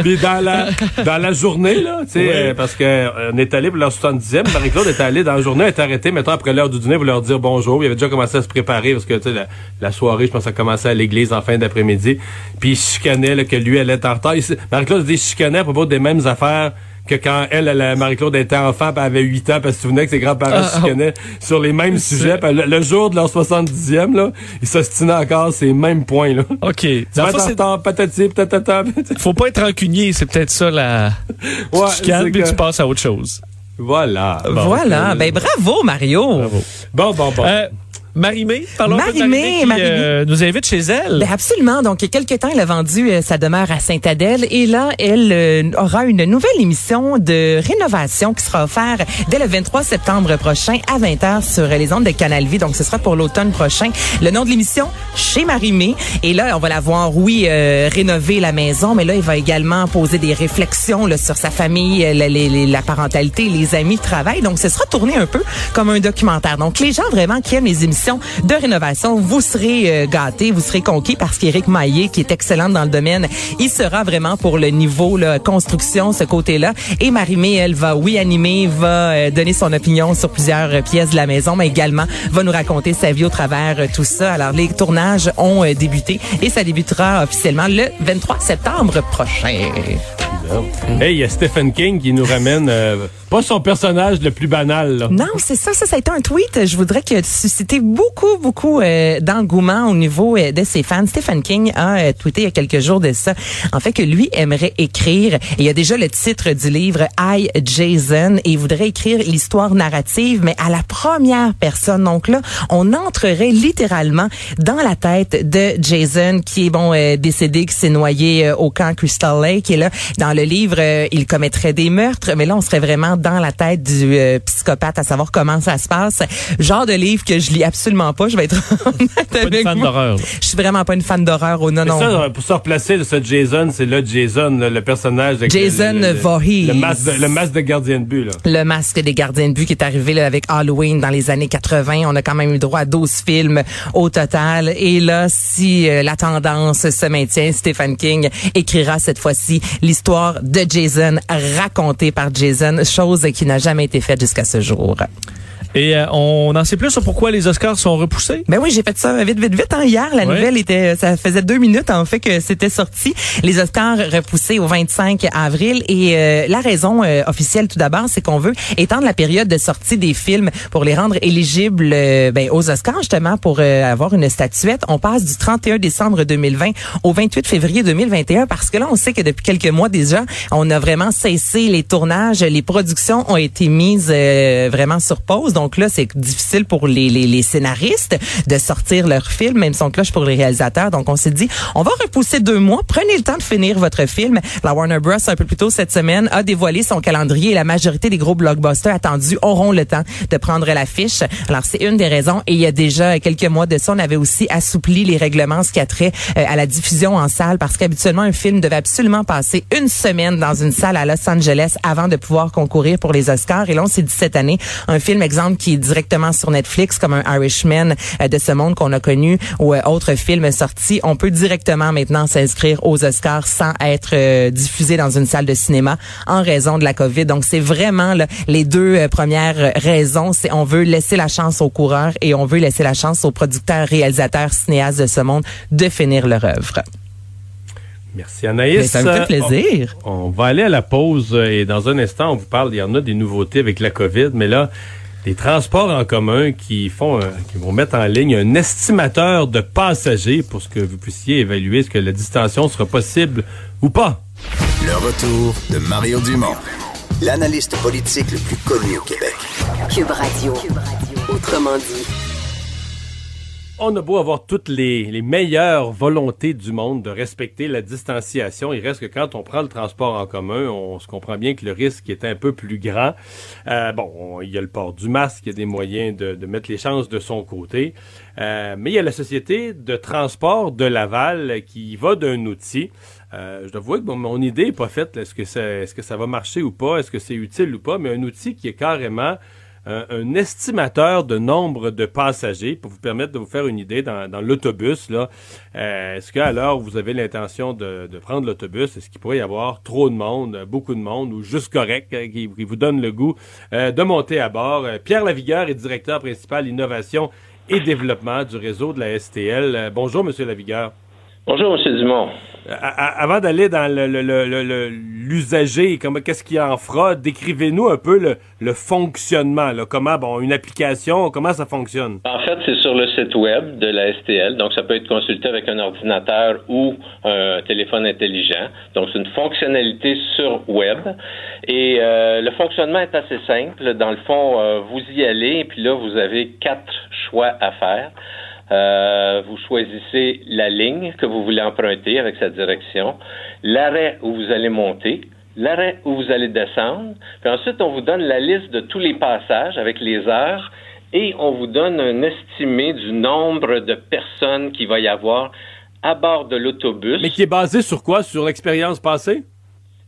Puis dans la dans la journée là, tu sais euh, parce que euh, est allé pour leur 70e, Marie-Claude est allée dans la journée, elle est arrêtée mettons après l'heure du dîner pour leur dire bonjour, il avait déjà commencé à se préparer parce que tu sais la, la soirée, je pense ça commençait à l'église en fin d'après-midi, puis il chicanait là, que lui elle était en retard. Marie-Claude dit chicanait à propos des mêmes affaires que quand elle, elle, Marie-Claude était enfant, puis elle avait 8 ans, parce que tu souvenais que ses grands-parents Ah, chicanaient sur les mêmes sujets. Puis le, le jour de leur 70e, là, ils s'ostinaient encore ces mêmes points, là. OK. Tu vas patati, patata. faut pas être rancunier, c'est peut-être ça la. Ouais, tu puis que- tu passes à autre chose. Voilà. Voilà. Ben bravo, Mario. Bravo. Bon, bon, bon. Euh, Marie-Mé, parlons peu de Marie-Mé, qui euh, nous invite chez elle. Ben absolument. Donc, il y a quelques temps, elle a vendu euh, sa demeure à Sainte-Adèle et là, elle euh, aura une nouvelle émission de rénovation qui sera offerte dès le 23 septembre prochain à 20h sur les ondes de Canal Vie. Donc, ce sera pour l'automne prochain. Le nom de l'émission, Chez Marie-Mé. Et là, on va la voir, oui, euh, rénover la maison, mais là, il va également poser des réflexions là, sur sa famille, euh, la, la parentalité, les amis, le travail. Donc, ce sera tourné un peu comme un documentaire. Donc, les gens vraiment qui aiment les émissions de rénovation, vous serez euh, gâtés, vous serez conquis parce qu'Éric Maillé, qui est excellente dans le domaine, il sera vraiment pour le niveau là, construction, ce côté-là. Et Marie-Mé, elle va, oui, animer, va euh, donner son opinion sur plusieurs euh, pièces de la maison, mais également va nous raconter sa vie au travers tout ça. Alors, les tournages ont débuté et ça débutera officiellement le 23 septembre prochain. Hey, il y a Stephen King qui nous ramène pas son personnage le plus banal. Non, c'est ça, ça, ça a été un tweet. Je voudrais que suscité beaucoup, beaucoup euh, d'engouement au niveau euh, de ses fans. Stephen King a euh, tweeté il y a quelques jours de ça, en fait que lui aimerait écrire. Il y a déjà le titre du livre I Jason et il voudrait écrire l'histoire narrative, mais à la première personne. Donc là, on entrerait littéralement dans la tête de Jason qui est bon euh, décédé, qui s'est noyé au camp Crystal Lake. Et là, dans le livre, il commettrait des meurtres, mais là, on serait vraiment dans la tête du euh, psychopathe, à savoir comment ça se passe. Genre de livre que je lis absolument pas, je vais être honnête Pas une avec fan vous. d'horreur. là. Je suis vraiment pas une fan d'horreur. Oh, non, Mais non. ça, pour se replacer, ce Jason, c'est le Jason, le personnage. avec Jason le, le, le- Voorhees. Le masque de, le masque de gardien de but, là. Le masque des gardiens de but qui est arrivé là, avec Halloween dans les années 80. On a quand même eu droit à 12 films au total. Et là, si euh, la tendance se maintient, Stephen King écrira cette fois-ci l'histoire de Jason racontée par Jason, chose qui n'a jamais été faite jusqu'à ce jour. Et euh, on en sait plus sur pourquoi les Oscars sont repoussés? Ben oui, j'ai fait ça vite, vite, vite. Hein. Hier, la nouvelle était, ça faisait deux minutes en fait que c'était sorti. Les Oscars repoussés au 25 avril. Et euh, la raison euh, officielle, tout d'abord, c'est qu'on veut étendre la période de sortie des films pour les rendre éligibles euh, ben, aux Oscars, justement, pour euh, avoir une statuette. On passe du 31 décembre 2020 au 28 février 2021 parce que là, on sait que depuis quelques mois déjà, on a vraiment cessé les tournages, les productions ont été mises euh, vraiment sur pause. Donc là, c'est difficile pour les, les, les scénaristes de sortir leur film, même son cloche pour les réalisateurs. Donc on s'est dit, on va repousser deux mois. Prenez le temps de finir votre film. La Warner Bros. un peu plus tôt cette semaine a dévoilé son calendrier et la majorité des gros blockbusters attendus auront le temps de prendre l'affiche. Alors c'est une des raisons. Et il y a déjà quelques mois de ça, on avait aussi assoupli les règlements ce qui a trait euh, à la diffusion en salle parce qu'habituellement un film devait absolument passer une semaine dans une salle à Los Angeles avant de pouvoir concourir pour les Oscars. Et là, on s'est dit cette année, un film exemple qui est directement sur Netflix comme un Irishman euh, de ce monde qu'on a connu ou euh, autre film sorti, on peut directement maintenant s'inscrire aux Oscars sans être euh, diffusé dans une salle de cinéma en raison de la COVID. Donc c'est vraiment là, les deux euh, premières raisons, c'est on veut laisser la chance aux coureurs et on veut laisser la chance aux producteurs, réalisateurs, cinéastes de ce monde de finir leur œuvre. Merci Anaïs. Mais ça me fait plaisir. On, on va aller à la pause et dans un instant, on vous parle, il y en a des nouveautés avec la COVID, mais là, des transports en commun qui font, euh, qui vont mettre en ligne un estimateur de passagers pour ce que vous puissiez évaluer ce que la distension sera possible ou pas. Le retour de Mario Dumont, l'analyste politique le plus connu au Québec. Cube Radio. Autrement dit. On a beau avoir toutes les, meilleures volontés du monde de respecter la distanciation, il reste que quand on prend le transport en commun, on se comprend bien que le risque est un peu plus grand. Euh, bon, on- il y a le port du masque, il y a des moyens de, mettre les chances de son côté, Euh, mais il y a la société de transport de Laval qui va d'un outil. Euh, je dois avouer que mon idée n'est pas faite. Est-ce que, ça, est-ce que ça va marcher ou pas? Est-ce que c'est utile ou pas? Mais un outil qui est carrément un, un estimateur de nombre de passagers pour vous permettre de vous faire une idée dans, l'autobus. Euh, est-ce qu'à l'heure vous avez l'intention de, de prendre l'autobus, est-ce qu'il pourrait y avoir trop de monde, euh, beaucoup de monde ou juste correct euh, qui, vous donne le goût euh, de monter à bord? Euh, Pierre Lavigueur est directeur principal innovation et développement du réseau de la STL. Euh, bonjour, Monsieur Lavigueur. Bonjour, M. Dumont. Avant d'aller dans le- le- le- le- le- l'usager, comment qu'est-ce qu'il en fera, décrivez-nous un peu le, le fonctionnement, là, comment bon une application, comment ça fonctionne? En fait, c'est sur le site web de la STL, donc ça peut être consulté avec un ordinateur ou un téléphone intelligent. Donc c'est une fonctionnalité sur web et euh, le fonctionnement est assez simple. Dans le fond, euh, vous y allez et puis là vous avez quatre choix à faire. Euh, vous choisissez la ligne que vous voulez emprunter avec sa direction, l'arrêt où vous allez monter, l'arrêt où vous allez descendre, puis ensuite on vous donne la liste de tous les passages avec les heures et on vous donne un estimé du nombre de personnes qu'il va y avoir à bord de l'autobus. Mais qui est basé sur quoi? Sur l'expérience passée?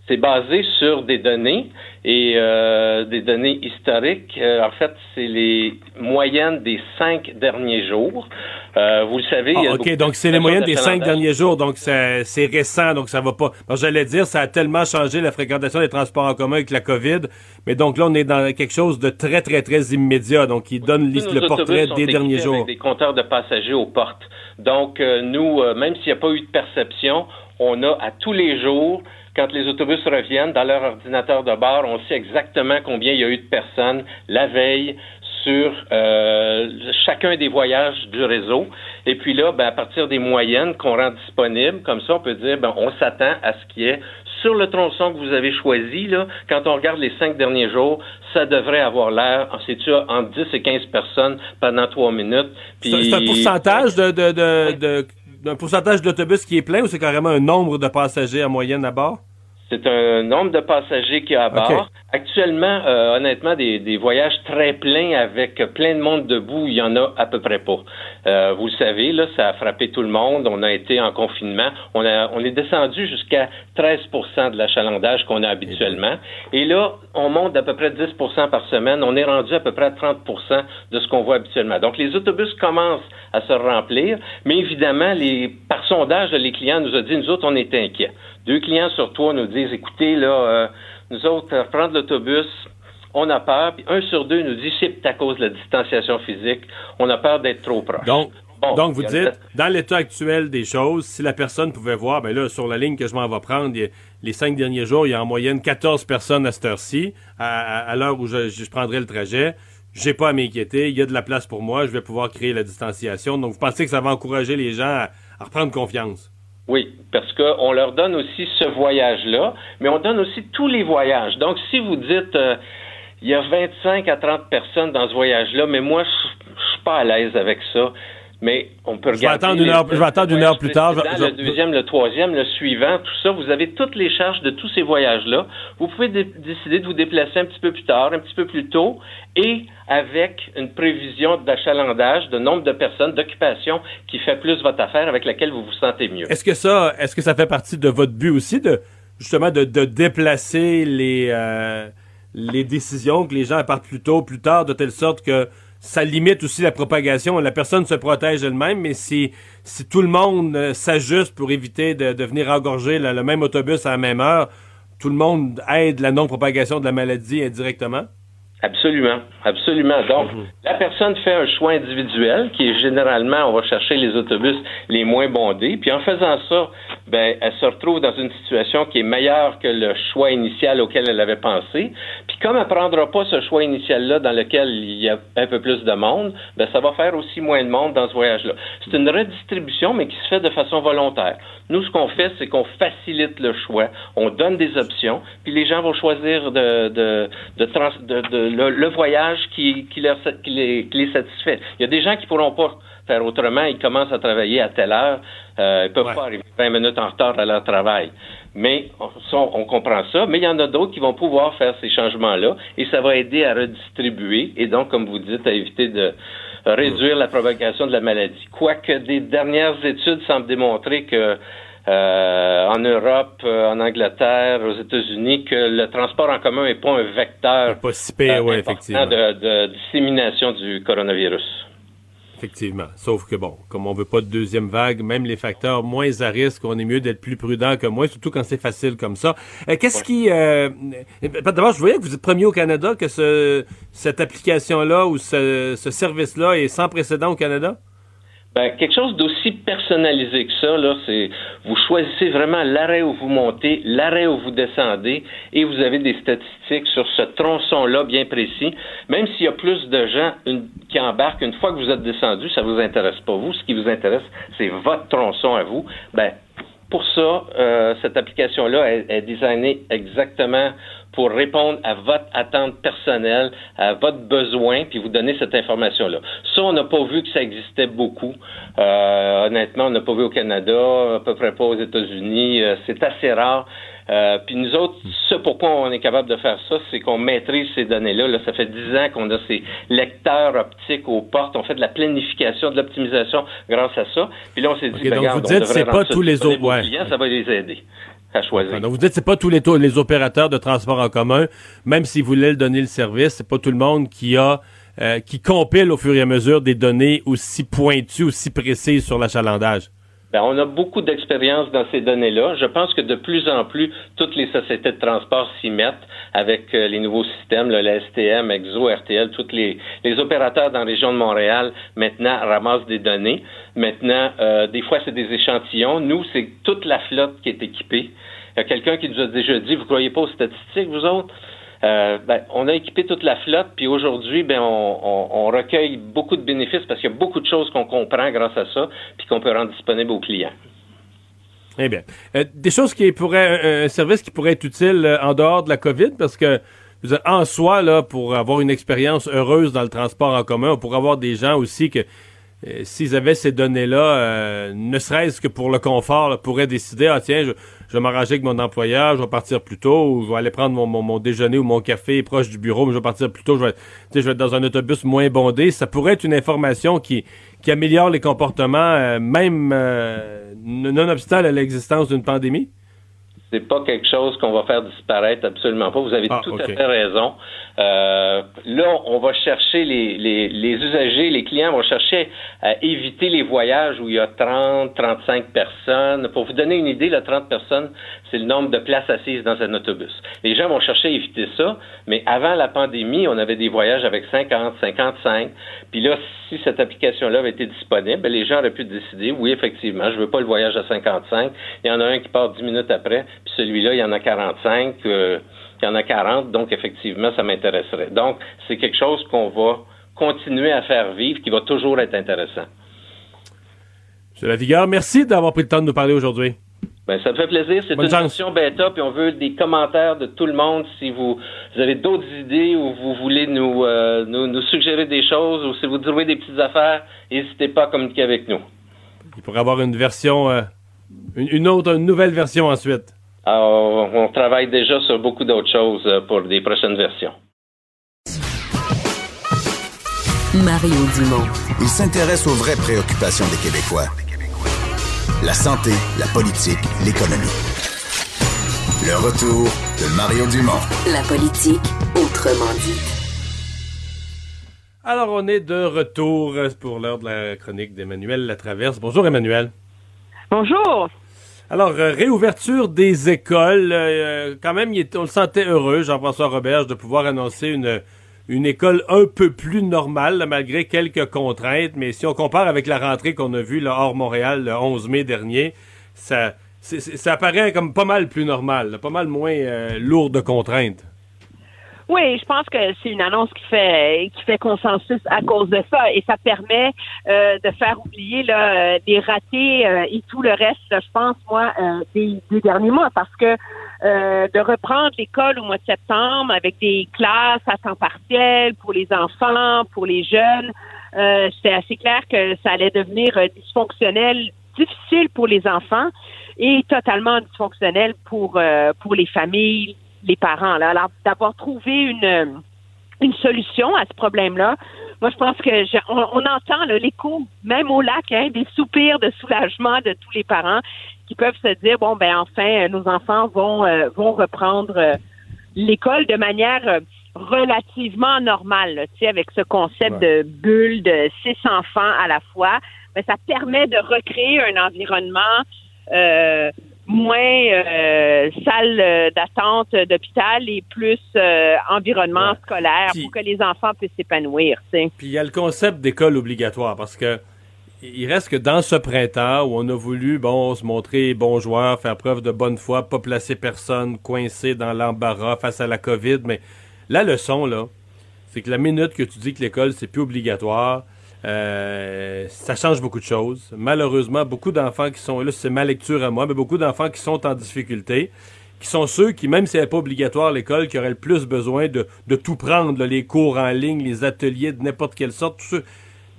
C'est basé sur des données et euh, des données historiques. Euh, en fait, c'est les moyennes des cinq derniers jours. Euh, vous le savez. il y a Ah, ok, donc c'est les moyennes des cinq derniers jours, donc c'est récent, donc ça va pas. J'allais dire, ça a tellement changé la fréquentation des transports en commun avec la COVID, mais donc là on est dans quelque chose de très très très immédiat, donc il donne le portrait des derniers jours. Avec des compteurs de passagers aux portes. Donc, euh, nous, euh, même s'il n'y a pas eu de perception, on a à tous les jours, quand les autobus reviennent dans leur ordinateur de bord, on sait exactement combien il y a eu de personnes la veille sur euh, chacun des voyages du réseau. Et puis là, ben, à partir des moyennes qu'on rend disponibles, comme ça, on peut dire, ben, on s'attend à ce qui est sur le tronçon que vous avez choisi, là, quand on regarde les cinq derniers jours, ça devrait avoir l'air, c'est-tu, entre 10 et 15 personnes pendant trois minutes. C'est Puis- c'est un pourcentage de, de, de, de- d'un pourcentage d'autobus qui est plein ou c'est carrément un nombre de passagers en moyenne à bord? C'est un nombre de passagers qu'il y a à bord. Actuellement, euh, honnêtement, des, des voyages très pleins avec plein de monde debout, il y en a à peu près pas. Euh, vous le savez, là, ça a frappé tout le monde. On a été en confinement. On, a, on est descendu jusqu'à 13% de l'achalandage qu'on a habituellement. Et là, on monte d'à peu près 10% par semaine. On est rendu à peu près à 30 de ce qu'on voit habituellement. Donc, les autobus commencent à se remplir, mais évidemment, les, par sondage, les clients nous ont dit, nous autres, on est inquiets. Deux clients sur trois nous disent, écoutez, là, euh, nous autres, euh, prendre l'autobus, on a peur. Puis un sur deux nous dit, c'est à cause de la distanciation physique. On a peur d'être trop proche. Donc, Bon, donc vous dites, dans l'état actuel des choses, si la personne pouvait voir, ben là, sur la ligne que je m'en vais prendre, les cinq derniers jours, il y a en moyenne 14 personnes à cette heure-ci, à, à- à l'heure où je, je prendrai le trajet. J'ai pas à m'inquiéter, il y a de la place pour moi, je vais pouvoir créer la distanciation. Donc, vous pensez que ça va encourager les gens à, à reprendre confiance? Oui, parce qu'on leur donne aussi ce voyage-là, mais on donne aussi tous les voyages. Donc, si vous dites, euh, il y a 25 à 30 personnes dans ce voyage-là, mais moi, je je suis pas à l'aise avec ça. Mais on peut Je vais regarder. attendre une les- heure- je vais attendre une heure plus tard. Je- Le deuxième, le troisième, le suivant, tout ça, vous avez toutes les charges de tous ces voyages-là. Vous pouvez dé- décider de vous déplacer un petit peu plus tard, un petit peu plus tôt, et avec une prévision d'achalandage, de nombre de personnes, d'occupation qui fait plus votre affaire, avec laquelle vous vous sentez mieux. Est-ce que ça, est-ce que ça fait partie de votre but aussi de justement de, de déplacer les euh, les décisions, que les gens partent plus tôt, plus tard, de telle sorte que ça limite aussi la propagation. La personne se protège elle-même, mais si si tout le monde euh, s'ajuste pour éviter de, de venir engorger le, le même autobus à la même heure, tout le monde aide la non-propagation de la maladie indirectement? Absolument, absolument. Donc, la personne fait un choix individuel qui est généralement, on va chercher les autobus les moins bondés, puis en faisant ça, ben, elle se retrouve dans une situation qui est meilleure que le choix initial auquel elle avait pensé. Puis comme elle prendra pas ce choix initial-là dans lequel il y a un peu plus de monde, ben, ça va faire aussi moins de monde dans ce voyage-là. C'est une redistribution, mais qui se fait de façon volontaire. Nous, ce qu'on fait, c'est qu'on facilite le choix, on donne des options, puis les gens vont choisir le, voyage qui, les, qui les satisfait. Il y a des gens qui pourront pas faire autrement, ils commencent à travailler à telle heure, euh, ils peuvent pas arriver 20 minutes en retard à leur travail. Mais on, comprend ça, mais il y en a d'autres qui vont pouvoir faire ces changements-là et ça va aider à redistribuer et donc, comme vous dites, à éviter de réduire la propagation de la maladie. Quoique des dernières études semblent démontrer que euh, en Europe, euh, en Angleterre, aux États-Unis, que le transport en commun n'est pas un vecteur Pas si pire, euh, ouais, important effectivement. de, de dissémination du coronavirus. Effectivement. Sauf que bon, comme on veut pas de deuxième vague, même les facteurs moins à risque, on est mieux d'être plus prudent que moi, surtout quand c'est facile comme ça. Euh, Qu'est-ce qui... Euh, euh, D'abord, je voyais que vous êtes premier au Canada, que ce, cette application-là ou ce, ce service-là est sans précédent au Canada? Ben, quelque chose d'aussi personnalisé que ça, là, c'est vous choisissez vraiment l'arrêt où vous montez, l'arrêt où vous descendez, et vous avez des statistiques sur ce tronçon-là bien précis. Même s'il y a plus de gens qui embarquent une fois que vous êtes descendu, ça vous intéresse pas vous. Ce qui vous intéresse, c'est votre tronçon à vous. Ben, pour ça, euh, cette application-là est, est designée exactement pour répondre à votre attente personnelle, à votre besoin, puis vous donner cette information-là. Ça, on n'a pas vu que ça existait beaucoup. Euh, honnêtement, on n'a pas vu au Canada, à peu près pas aux États-Unis. Euh, c'est assez rare. Euh, puis nous autres, ce pourquoi on est capable de faire ça, c'est qu'on maîtrise ces données-là. Là, ça fait dix ans qu'on a ces lecteurs optiques aux portes. On fait de la planification, de l'optimisation grâce à ça. Puis là, on s'est dit, ben, donc regarde, vous dites, c'est pas tous les autres- ouais. clients, ça va les aider à choisir. Donc vous dites c'est pas tous les, les opérateurs de transport en commun, même s'ils voulaient le donner le service, c'est pas tout le monde qui a euh, qui compile au fur et à mesure des données aussi pointues, aussi précises sur l'achalandage. Ben, on a beaucoup d'expérience dans ces données-là. Je pense que de plus en plus, toutes les sociétés de transport s'y mettent avec euh, les nouveaux systèmes, là, la STM, EXO, RTL, tous les, les opérateurs dans la région de Montréal maintenant ramassent des données. Maintenant, euh, des fois, c'est des échantillons. Nous, c'est toute la flotte qui est équipée. Il y a quelqu'un qui nous a déjà dit, vous croyez pas aux statistiques, vous autres? Euh, ben, on a équipé toute la flotte, puis aujourd'hui, ben, on, recueille beaucoup de bénéfices parce qu'il y a beaucoup de choses qu'on comprend grâce à ça, puis qu'on peut rendre disponibles aux clients. Eh bien, Euh, des choses qui pourraient un, un service qui pourrait être utile euh, en dehors de la COVID, parce que en soi là, pour avoir une expérience heureuse dans le transport en commun, on pourrait avoir des gens aussi que euh, s'ils avaient ces données-là, euh, ne serait-ce que pour le confort, là, pourraient décider, ah tiens, je, je vais avec mon employeur, je vais partir plus tôt, ou je vais aller prendre mon, mon, déjeuner ou mon café proche du bureau, mais je vais partir plus tôt, je vais, je vais être dans un autobus moins bondé. Ça pourrait être une information qui, qui améliore les comportements, euh, même euh, nonobstant à l'existence d'une pandémie? C'est pas quelque chose qu'on va faire disparaître, absolument pas. Vous avez Ah, tout à fait raison. Euh, là, on va chercher les, les, les usagers, les clients vont chercher à éviter les voyages où il y a 30, 35 personnes. Pour vous donner une idée, là, 30 personnes, c'est le nombre de places assises dans un autobus. Les gens vont chercher à éviter ça, mais avant la pandémie, on avait des voyages avec 50, 55. Puis là, si cette application-là avait été disponible, ben, les gens auraient pu décider, oui, effectivement, je veux pas le voyage à 55. Il y en a un qui part 10 minutes après, puis celui-là, il y en a 45. euh, il y en a 40, donc effectivement, ça m'intéresserait. Donc, c'est quelque chose qu'on va continuer à faire vivre, qui va toujours être intéressant. M. Lavigueur, merci d'avoir pris le temps de nous parler aujourd'hui. Ben, ça me fait plaisir. C'est une version bêta, puis on veut des commentaires de tout le monde. Si vous, vous avez d'autres idées ou vous voulez nous, euh, nous, nous suggérer des choses ou si vous trouvez des petites affaires, n'hésitez pas à communiquer avec nous. Il pourrait avoir une version, euh, une, une autre, une nouvelle version ensuite. Alors, on travaille déjà sur beaucoup d'autres choses euh, pour des prochaines versions. Mario Dumont. Il s'intéresse aux vraies préoccupations des Québécois. La santé, la politique, l'économie. Le retour de Mario Dumont. La politique, autrement dit. Alors, on est de retour pour l'heure de la chronique d'Emmanuel Latraverse. Bonjour, Emmanuel. Bonjour. Alors, euh, réouverture des écoles. euh, quand même, on le sentait heureux, Jean-François Roberge, de pouvoir annoncer une, école un peu plus normale, malgré quelques contraintes. Mais si on compare avec la rentrée qu'on a vue là, hors Montréal le 11 mai dernier, ça, ça apparaît comme pas mal plus normal, pas mal moins euh, lourd de contraintes. Oui, je pense que c'est une annonce qui fait qui fait consensus à cause de ça. Et ça permet euh, de faire oublier là, euh, des ratés euh, et tout le reste, là, je pense moi, euh, des, des derniers mois. Parce que euh, de reprendre l'école au mois de septembre avec des classes à temps partiel pour les enfants, pour les jeunes, euh, c'était assez clair que ça allait devenir dysfonctionnel, difficile pour les enfants et totalement dysfonctionnel pour pour les familles, les parents. Là. Alors, d'avoir trouvé une, euh, une solution à ce problème-là, moi, je pense que je- on, on entend l'écho, même au lac, hein, des soupirs de soulagement de tous les parents qui peuvent se dire, bon, ben enfin, euh, nos enfants vont, euh, vont reprendre euh, l'école de manière euh, relativement normale, là, tu sais, avec ce concept de bulle de six enfants à la fois. Ben, ça permet de recréer un environnement euh, moins euh, salle euh, d'attente d'hôpital et plus euh, environnement scolaire pour que les enfants puissent s'épanouir. Puis il y a le concept d'école obligatoire parce que il reste que dans ce printemps où on a voulu bon se montrer bon joueur, faire preuve de bonne foi, pas placer personne coincé dans l'embarras face à la Covid, mais la leçon là, c'est que la minute que tu dis que l'école c'est plus obligatoire, euh, ça change beaucoup de choses. Malheureusement, beaucoup d'enfants qui sont là, c'est ma lecture à moi, mais beaucoup d'enfants qui sont en difficulté, qui sont ceux qui, même si elle n'est pas obligatoire l'école, qui auraient le plus besoin de, tout prendre, les cours en ligne, les ateliers de n'importe quelle sorte, tous ceux.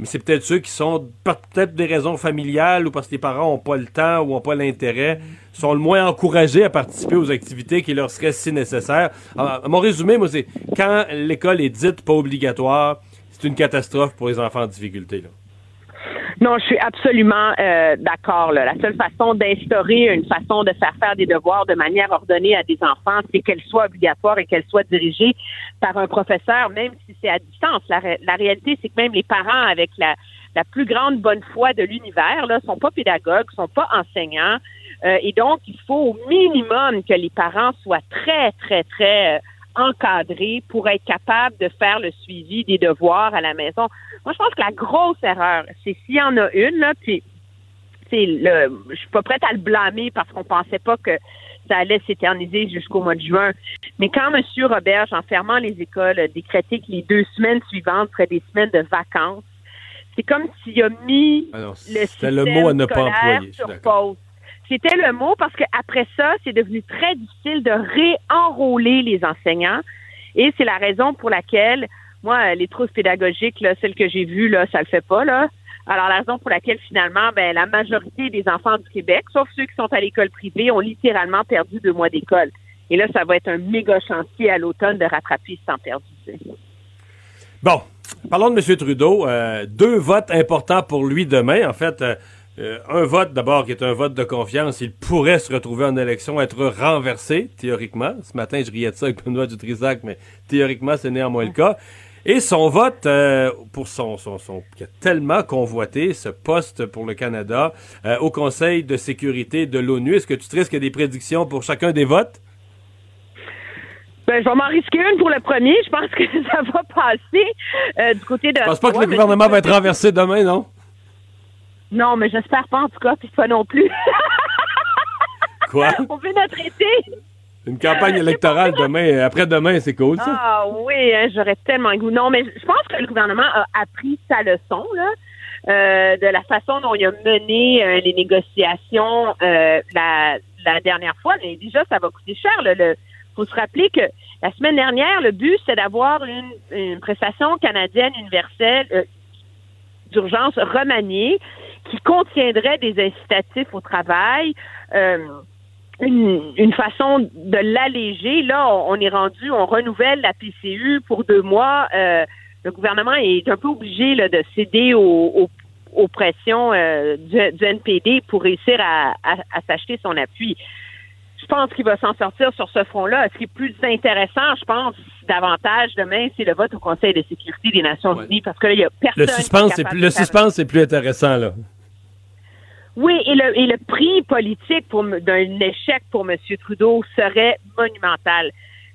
Mais c'est peut-être ceux qui sont, peut-être des raisons familiales ou parce que les parents n'ont pas le temps ou n'ont pas l'intérêt, sont le moins encouragés à participer aux activités qui leur seraient si nécessaires. Alors, mon résumé, moi, c'est quand l'école est dite pas obligatoire, c'est une catastrophe pour les enfants en difficulté. Non, je suis absolument euh, d'accord. La seule façon d'instaurer une façon de faire faire des devoirs de manière ordonnée à des enfants, c'est qu'elle soit obligatoire et qu'elle soit dirigée par un professeur, même si c'est à distance. La, ré- la réalité, c'est que même les parents, avec la, plus grande bonne foi de l'univers, là, sont pas pédagogues, sont pas enseignants, Euh, et donc il faut au minimum que les parents soient très, très, très euh, encadrés pour être capables de faire le suivi des devoirs à la maison. Moi, je pense que la grosse erreur, c'est s'il y en a une, là, puis c'est le, je suis pas prête à le blâmer parce qu'on pensait pas que ça allait s'éterniser jusqu'au mois de juin. Mais quand M. Roberge, en fermant les écoles, a décrété que les deux semaines suivantes seraient des semaines de vacances, c'est comme s'il a mis Alors, le le mot à ne pas employer. sur pause. C'était le mot parce qu'après ça, c'est devenu très difficile de réenrôler les enseignants. Et c'est la raison pour laquelle, moi, les trousses pédagogiques, celles que j'ai vues, là, ça le fait pas. Alors, la raison pour laquelle, finalement, ben, la majorité des enfants du Québec, sauf ceux qui sont à l'école privée, ont littéralement perdu deux mois d'école. Et là, ça va être un méga chantier à l'automne de rattraper ce temps perdu. Bon, parlons de M. Trudeau. Euh, deux votes importants pour lui demain. En fait, euh, euh, un vote d'abord qui est un vote de confiance. Il pourrait se retrouver en élection, être renversé, théoriquement. Ce matin, je riais de ça avec Benoît Dutrisac, mais théoriquement, c'est néanmoins le cas. Et son vote euh, pour son, son, son, qui a tellement convoité ce poste pour le Canada euh, au Conseil de sécurité de l'ONU. Est-ce que tu te risques des prédictions pour chacun des votes? Ben, je vais m'en risquer une pour le premier. Je pense que ça va passer euh, du côté de. Je pense pas que le gouvernement va être renversé demain, non? Non, mais j'espère pas en tout cas, puis pas non plus. Quoi? On fait notre été. Une campagne électorale demain, après-demain, c'est cool, ça? Ah oui, hein, j'aurais tellement le goût. Non, mais je pense que le gouvernement a appris sa leçon, là. Euh, de la façon dont il a mené euh, les négociations euh, la, la dernière fois. Mais déjà, ça va coûter cher. Il faut se rappeler que la semaine dernière, le but, c'est d'avoir une, une, prestation canadienne universelle euh, d'urgence remaniée qui contiendrait des incitatifs au travail. Euh, une, une, façon de l'alléger. Là, on, on, est rendu, on renouvelle la PCU pour deux mois. Euh, le gouvernement est un peu obligé là, de céder aux, aux, aux pressions euh, du, du, NPD pour réussir à, à, à s'acheter son appui. Je pense qu'il va s'en sortir sur ce front-là. Ce qui est plus intéressant, je pense, davantage demain, c'est le vote au Conseil de sécurité des Nations Ouais. Unies, parce que là, il y a personne. Le suspense, qui est c'est plus, le suspense, c'est plus intéressant, là. Oui, et le, et le prix politique d'un échec pour M. Trudeau serait monumental.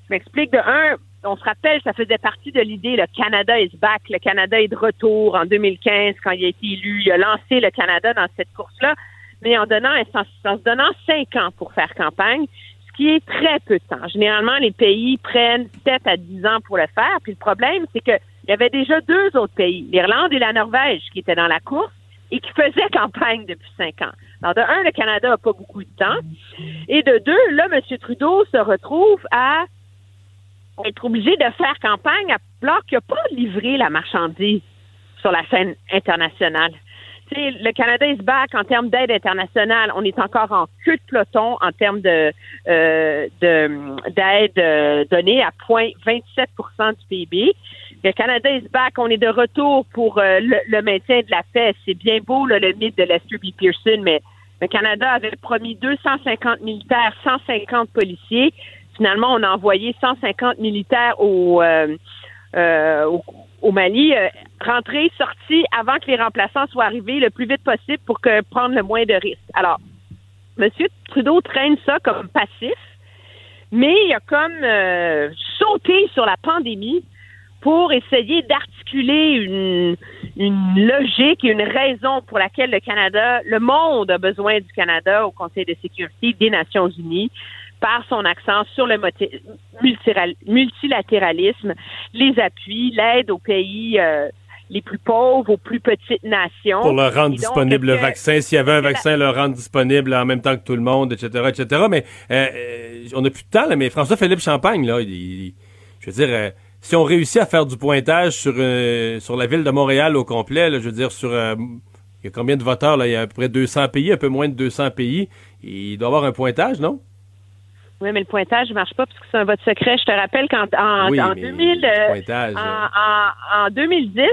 Je m'explique de un, on se rappelle, ça faisait partie de l'idée, le Canada is back, le Canada est de retour en 2015 quand il a été élu. Il a lancé le Canada dans cette course-là, mais en donnant, en, se donnant cinq ans pour faire campagne, ce qui est très peu de temps. Généralement, les pays prennent sept à dix ans pour le faire. Puis le problème, c'est que il y avait déjà deux autres pays, l'Irlande et la Norvège, qui étaient dans la course et qui faisaient campagne depuis cinq ans. Alors, de un, le Canada n'a pas beaucoup de temps. Et de deux, là, M. Trudeau se retrouve à être obligé de faire campagne alors qu'il n'a pas livré la marchandise sur la scène internationale. Le Canada is back en termes d'aide internationale. On est encore en queue de peloton en termes euh, de- d'aide euh, donnée à 0,27% du PIB. Le Canada is back. On est de retour pour euh, le, maintien de la paix. C'est bien beau là, le mythe de Lester B. Pearson, mais le Canada avait promis 250 militaires, 150 policiers. Finalement, on a envoyé 150 militaires au, euh, euh, au, Mali, euh, rentrée, sortie avant que les remplaçants soient arrivés le plus vite possible pour que prendre le moins de risques. Alors, M. Trudeau traîne ça comme passif, mais il a comme euh, sauté sur la pandémie pour essayer d'articuler une, une logique et une raison pour laquelle le Canada, le monde a besoin du Canada au Conseil de sécurité des Nations Unies par son accent sur le multilatéralisme, les appuis, l'aide aux pays euh, les plus pauvres, aux plus petites nations. Pour leur rendre donc, disponible le vaccin, s'il y avait un la- vaccin, le rendre disponible en même temps que tout le monde, etc., etc. Mais euh, euh, on n'a plus de temps, là, mais François-Philippe Champagne, là, il, il- je veux dire, euh, si on réussit à faire du pointage sur, euh, sur la ville de Montréal au complet, là, je veux dire, sur... euh, il y a combien de voteurs, là? Il y a à peu près 200 pays, un peu moins de 200 pays. Il doit y avoir un pointage, non? Oui, mais le pointage ne marche pas parce que c'est un vote secret. Je te rappelle qu'en en, Oui, en mais 2000, euh, pointage, en, euh. en- en 2010,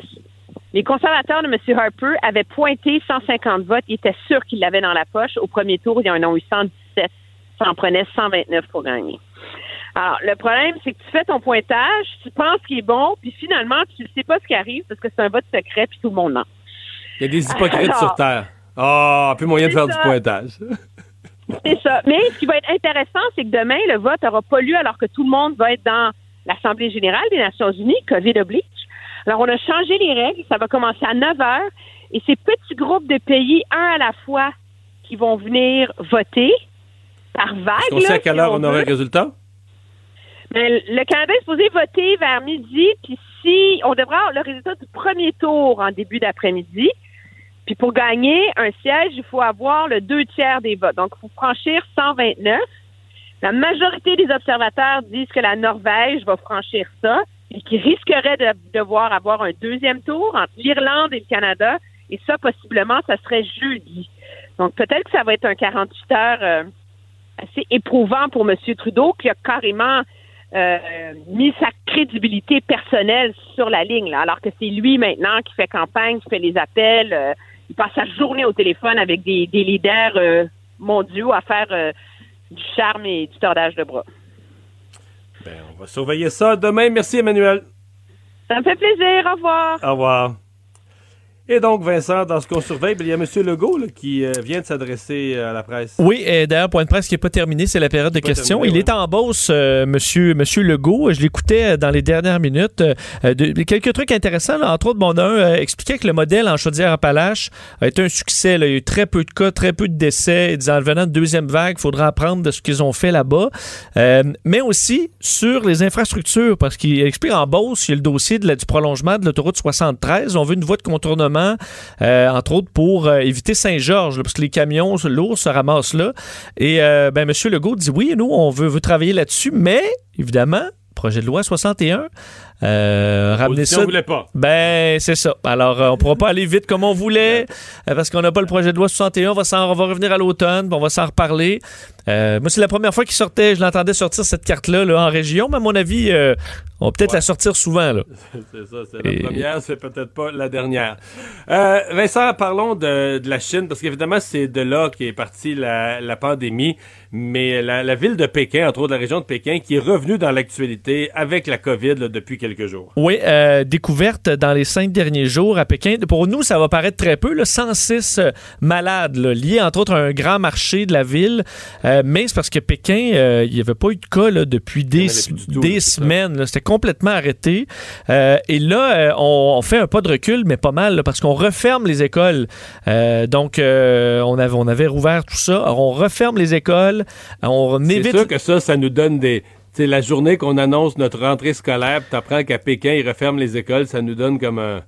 les conservateurs de M. Harper avaient pointé 150 votes. Ils étaient sûrs qu'ils l'avaient dans la poche. Au premier tour, ils en ont eu 117. Ça en prenait 129 pour gagner. Alors, le problème, c'est que tu fais ton pointage, tu penses qu'il est bon, puis finalement, tu ne sais pas ce qui arrive parce que c'est un vote secret, puis tout le monde ment. Il y a des hypocrites Alors, sur Terre. Ah, plus moyen de faire du pointage. C'est ça. Mais ce qui va être intéressant, c'est que demain, le vote n'aura pas lieu alors que tout le monde va être dans l'Assemblée générale des Nations unies, COVID oblige. Alors, on a changé les règles. Ça va commencer à 9 heures. Et ces petits groupes de pays, un à la fois, qui vont venir voter par vague. Est-ce qu'on sait à quelle heure on aurait le résultat? Le Canada est supposé voter vers midi, puis si on devrait avoir le résultat du premier tour en début d'après-midi. Puis pour gagner un siège, il faut avoir le deux tiers des votes. Donc, il faut franchir 129. La majorité des observateurs disent que la Norvège va franchir ça et qui risquerait de devoir avoir un deuxième tour entre l'Irlande et le Canada. Et ça, possiblement, ça serait jeudi. Donc, peut-être que ça va être un 48 heures euh, assez éprouvant pour M. Trudeau, qui a carrément euh, mis sa crédibilité personnelle sur la ligne, là, alors que c'est lui maintenant qui fait campagne, qui fait les appels, euh, il passe sa journée au téléphone avec des, des leaders euh, mondiaux à faire euh, du charme et du tordage de bras. Ben, on va surveiller ça demain. Merci, Emmanuel. Ça me fait plaisir. Au revoir. Au revoir. Et donc, Vincent, dans ce qu'on surveille, ben, il y a M. Legault là, qui euh, vient de s'adresser à la presse. Oui, et d'ailleurs, point de presse qui n'est pas terminé, c'est la période de questions. terminé, il est en bosse, euh, monsieur, monsieur Legault. Je l'écoutais euh, dans les dernières minutes. Euh, de- quelques trucs intéressants, là. entre autres, bon, un euh, expliquait que le modèle en Chaudière-Appalaches a été un succès. là. Il y a eu très peu de cas, très peu de décès. Il disait, en venant de deuxième vague, il faudra apprendre de ce qu'ils ont fait là-bas. Euh, mais aussi sur les infrastructures, parce qu'il explique en Beauce, il y a le dossier de la- du prolongement de l'autoroute 73. On veut une voie de contournement, euh, entre autres pour euh, éviter Saint-Georges, parce que les camions lourds se ramassent là. Et euh, ben, M. Legault dit oui, nous, on veut, veut travailler là-dessus, mais évidemment, projet de loi 61. Euh, ramener ça. voulait pas. Ben, c'est ça. Alors, euh, on pourra pas aller vite comme on voulait euh, parce qu'on n'a pas le projet de loi 61. On va, on va revenir à l'automne, on va s'en reparler. Euh, moi, c'est la première fois qu'il sortait, je l'entendais sortir cette carte-là là, en région, mais à mon avis, euh, on va peut-être la sortir souvent. Là. c'est ça, c'est la première, c'est peut-être pas la dernière. Euh, Vincent, parlons de, de la Chine, parce qu'évidemment, c'est de là qu'est partie la, la pandémie, mais la, la ville de Pékin, entre autres la région de Pékin, qui est revenue dans l'actualité avec la COVID là, depuis quelques jours. Oui, euh, découverte dans les cinq derniers jours à Pékin. Pour nous, ça va paraître très peu, là, 106 euh, malades là, liés entre autres à un grand marché de la ville. Euh, mais c'est parce que Pékin, euh, il n'y avait pas eu de cas là, depuis des, des semaines. C'était complètement arrêté. Et là, on, on fait un pas de recul, mais pas mal, parce qu'on referme les écoles. Donc, on, avait, on avait rouvert tout ça. Alors, on referme les écoles. On C'est sûr que ça, ça nous donne des... Tu sais, la journée qu'on annonce notre rentrée scolaire, tu apprends qu'à Pékin, ils referment les écoles, ça nous donne comme un...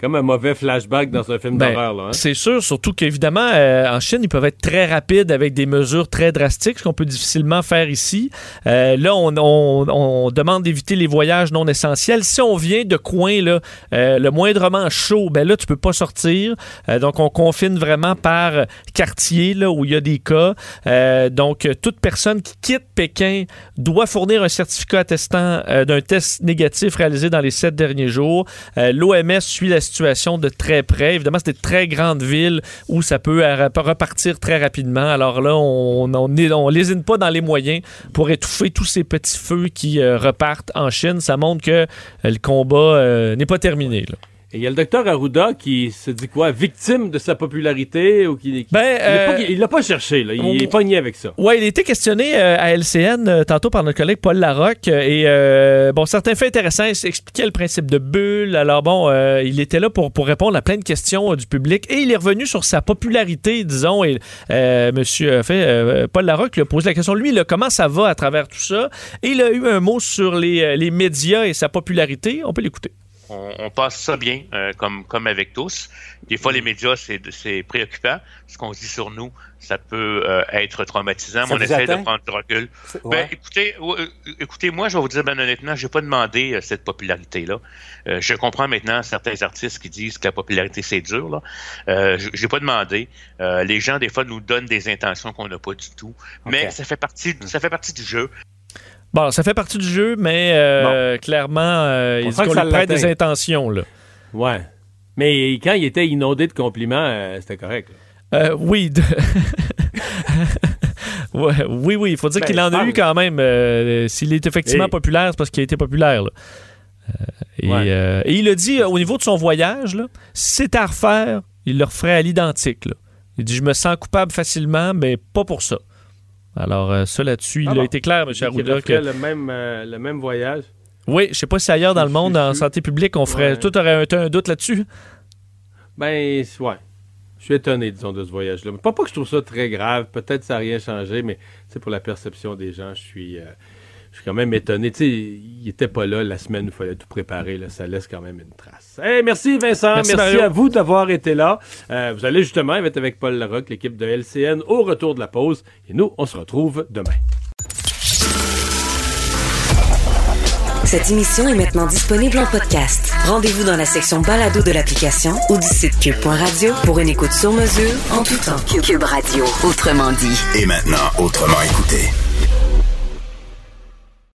Comme un mauvais flashback dans un film Ben, d'horreur, hein. C'est sûr, surtout qu'évidemment, euh, en Chine, ils peuvent être très rapides avec des mesures très drastiques, ce qu'on peut difficilement faire ici. Euh, là, on, on- on demande d'éviter les voyages non essentiels. Si on vient de coin, là, euh, le moindrement chaud, ben là, tu peux pas sortir. Donc, on confine vraiment par quartier, là, où il y a des cas. Donc, toute personne qui quitte Pékin doit fournir un certificat attestant d'un test négatif réalisé dans les sept derniers jours. L'OMS suit la situation de très près. Évidemment, c'est des très grandes villes où ça peut repartir très rapidement. Alors là, on on, lésine pas dans les moyens pour étouffer tous ces petits feux qui euh, repartent en Chine. Ça montre que euh, le combat euh, n'est pas terminé. Et il y a le docteur Arruda qui se dit quoi, victime de sa popularité ou qui, qui- Ben, il euh, il l'a pas, cherché là, il on- est pogné avec ça. Ouais, il a été questionné euh, à LCN euh, tantôt par notre collègue Paul Larocque et bon, certains faits intéressants, il expliquait le principe de bulle. Alors bon, il était là pour, pour répondre à plein de questions du public et il est revenu sur sa popularité, disons. Et Monsieur fait, Paul Larocque lui a posé la question lui, là, comment ça va à travers tout ça? Et il a eu un mot sur les, les médias et sa popularité. On peut l'écouter. On, on passe ça bien, euh, comme, comme avec tous. Des fois, les médias, c'est, c'est préoccupant. Ce qu'on dit sur nous, ça peut euh, être traumatisant, mais on essaie atteint? de prendre du recul. Ben, écoutez, euh, écoutez, moi, je vais vous dire ben honnêtement, j'ai pas demandé euh, cette popularité-là. Euh, je comprends maintenant certains artistes qui disent que la popularité, c'est dur. Là. Euh, j'ai pas demandé. Euh, les gens, des fois, nous donnent des intentions qu'on n'a pas du tout. Mais ça fait partie, ça fait partie du jeu. Bon, ça fait partie du jeu, mais euh, clairement, euh, il qu'on ça lui prête des intentions. Là. Ouais. Mais quand il était inondé de compliments, euh, c'était correct. Euh, oui. de- Ouais, oui, oui, il faut dire Ben, qu'il en a eu quand même. S'il est effectivement Et- populaire, c'est parce qu'il a été populaire. là. Et, Ouais. et il a dit, au niveau de son voyage, là, si c'était à refaire, il le referait à l'identique. Il dit, je me sens coupable facilement, mais pas pour ça. Alors, euh, ça là-dessus, il Ah a été clair, M. Arruda. Que... le même, euh, le même voyage. Oui, je sais pas si ailleurs dans le monde, en santé publique, on ferait. Ouais. Tout aurait un, doute là-dessus? Ben, ouais. Je suis étonné, disons, de ce voyage-là. Pas, pas que je trouve ça très grave. Peut-être que ça n'a rien changé, mais c'est pour la perception des gens, je suis, euh, je suis quand même étonné. Tu sais, il était pas là la semaine où il fallait tout préparer. Là. Ça laisse quand même une trace. Hey, merci Vincent. Merci, à vous d'avoir été là. Euh, vous allez justement être avec Paul Larocque, l'équipe de LCN, au retour de la pause. Et nous, on se retrouve demain. Cette émission est maintenant disponible en podcast. Rendez-vous dans la section balado de l'application ou du site cube.radio pour une écoute sur mesure en tout temps. Cube Radio, autrement dit. Et maintenant, autrement écouté.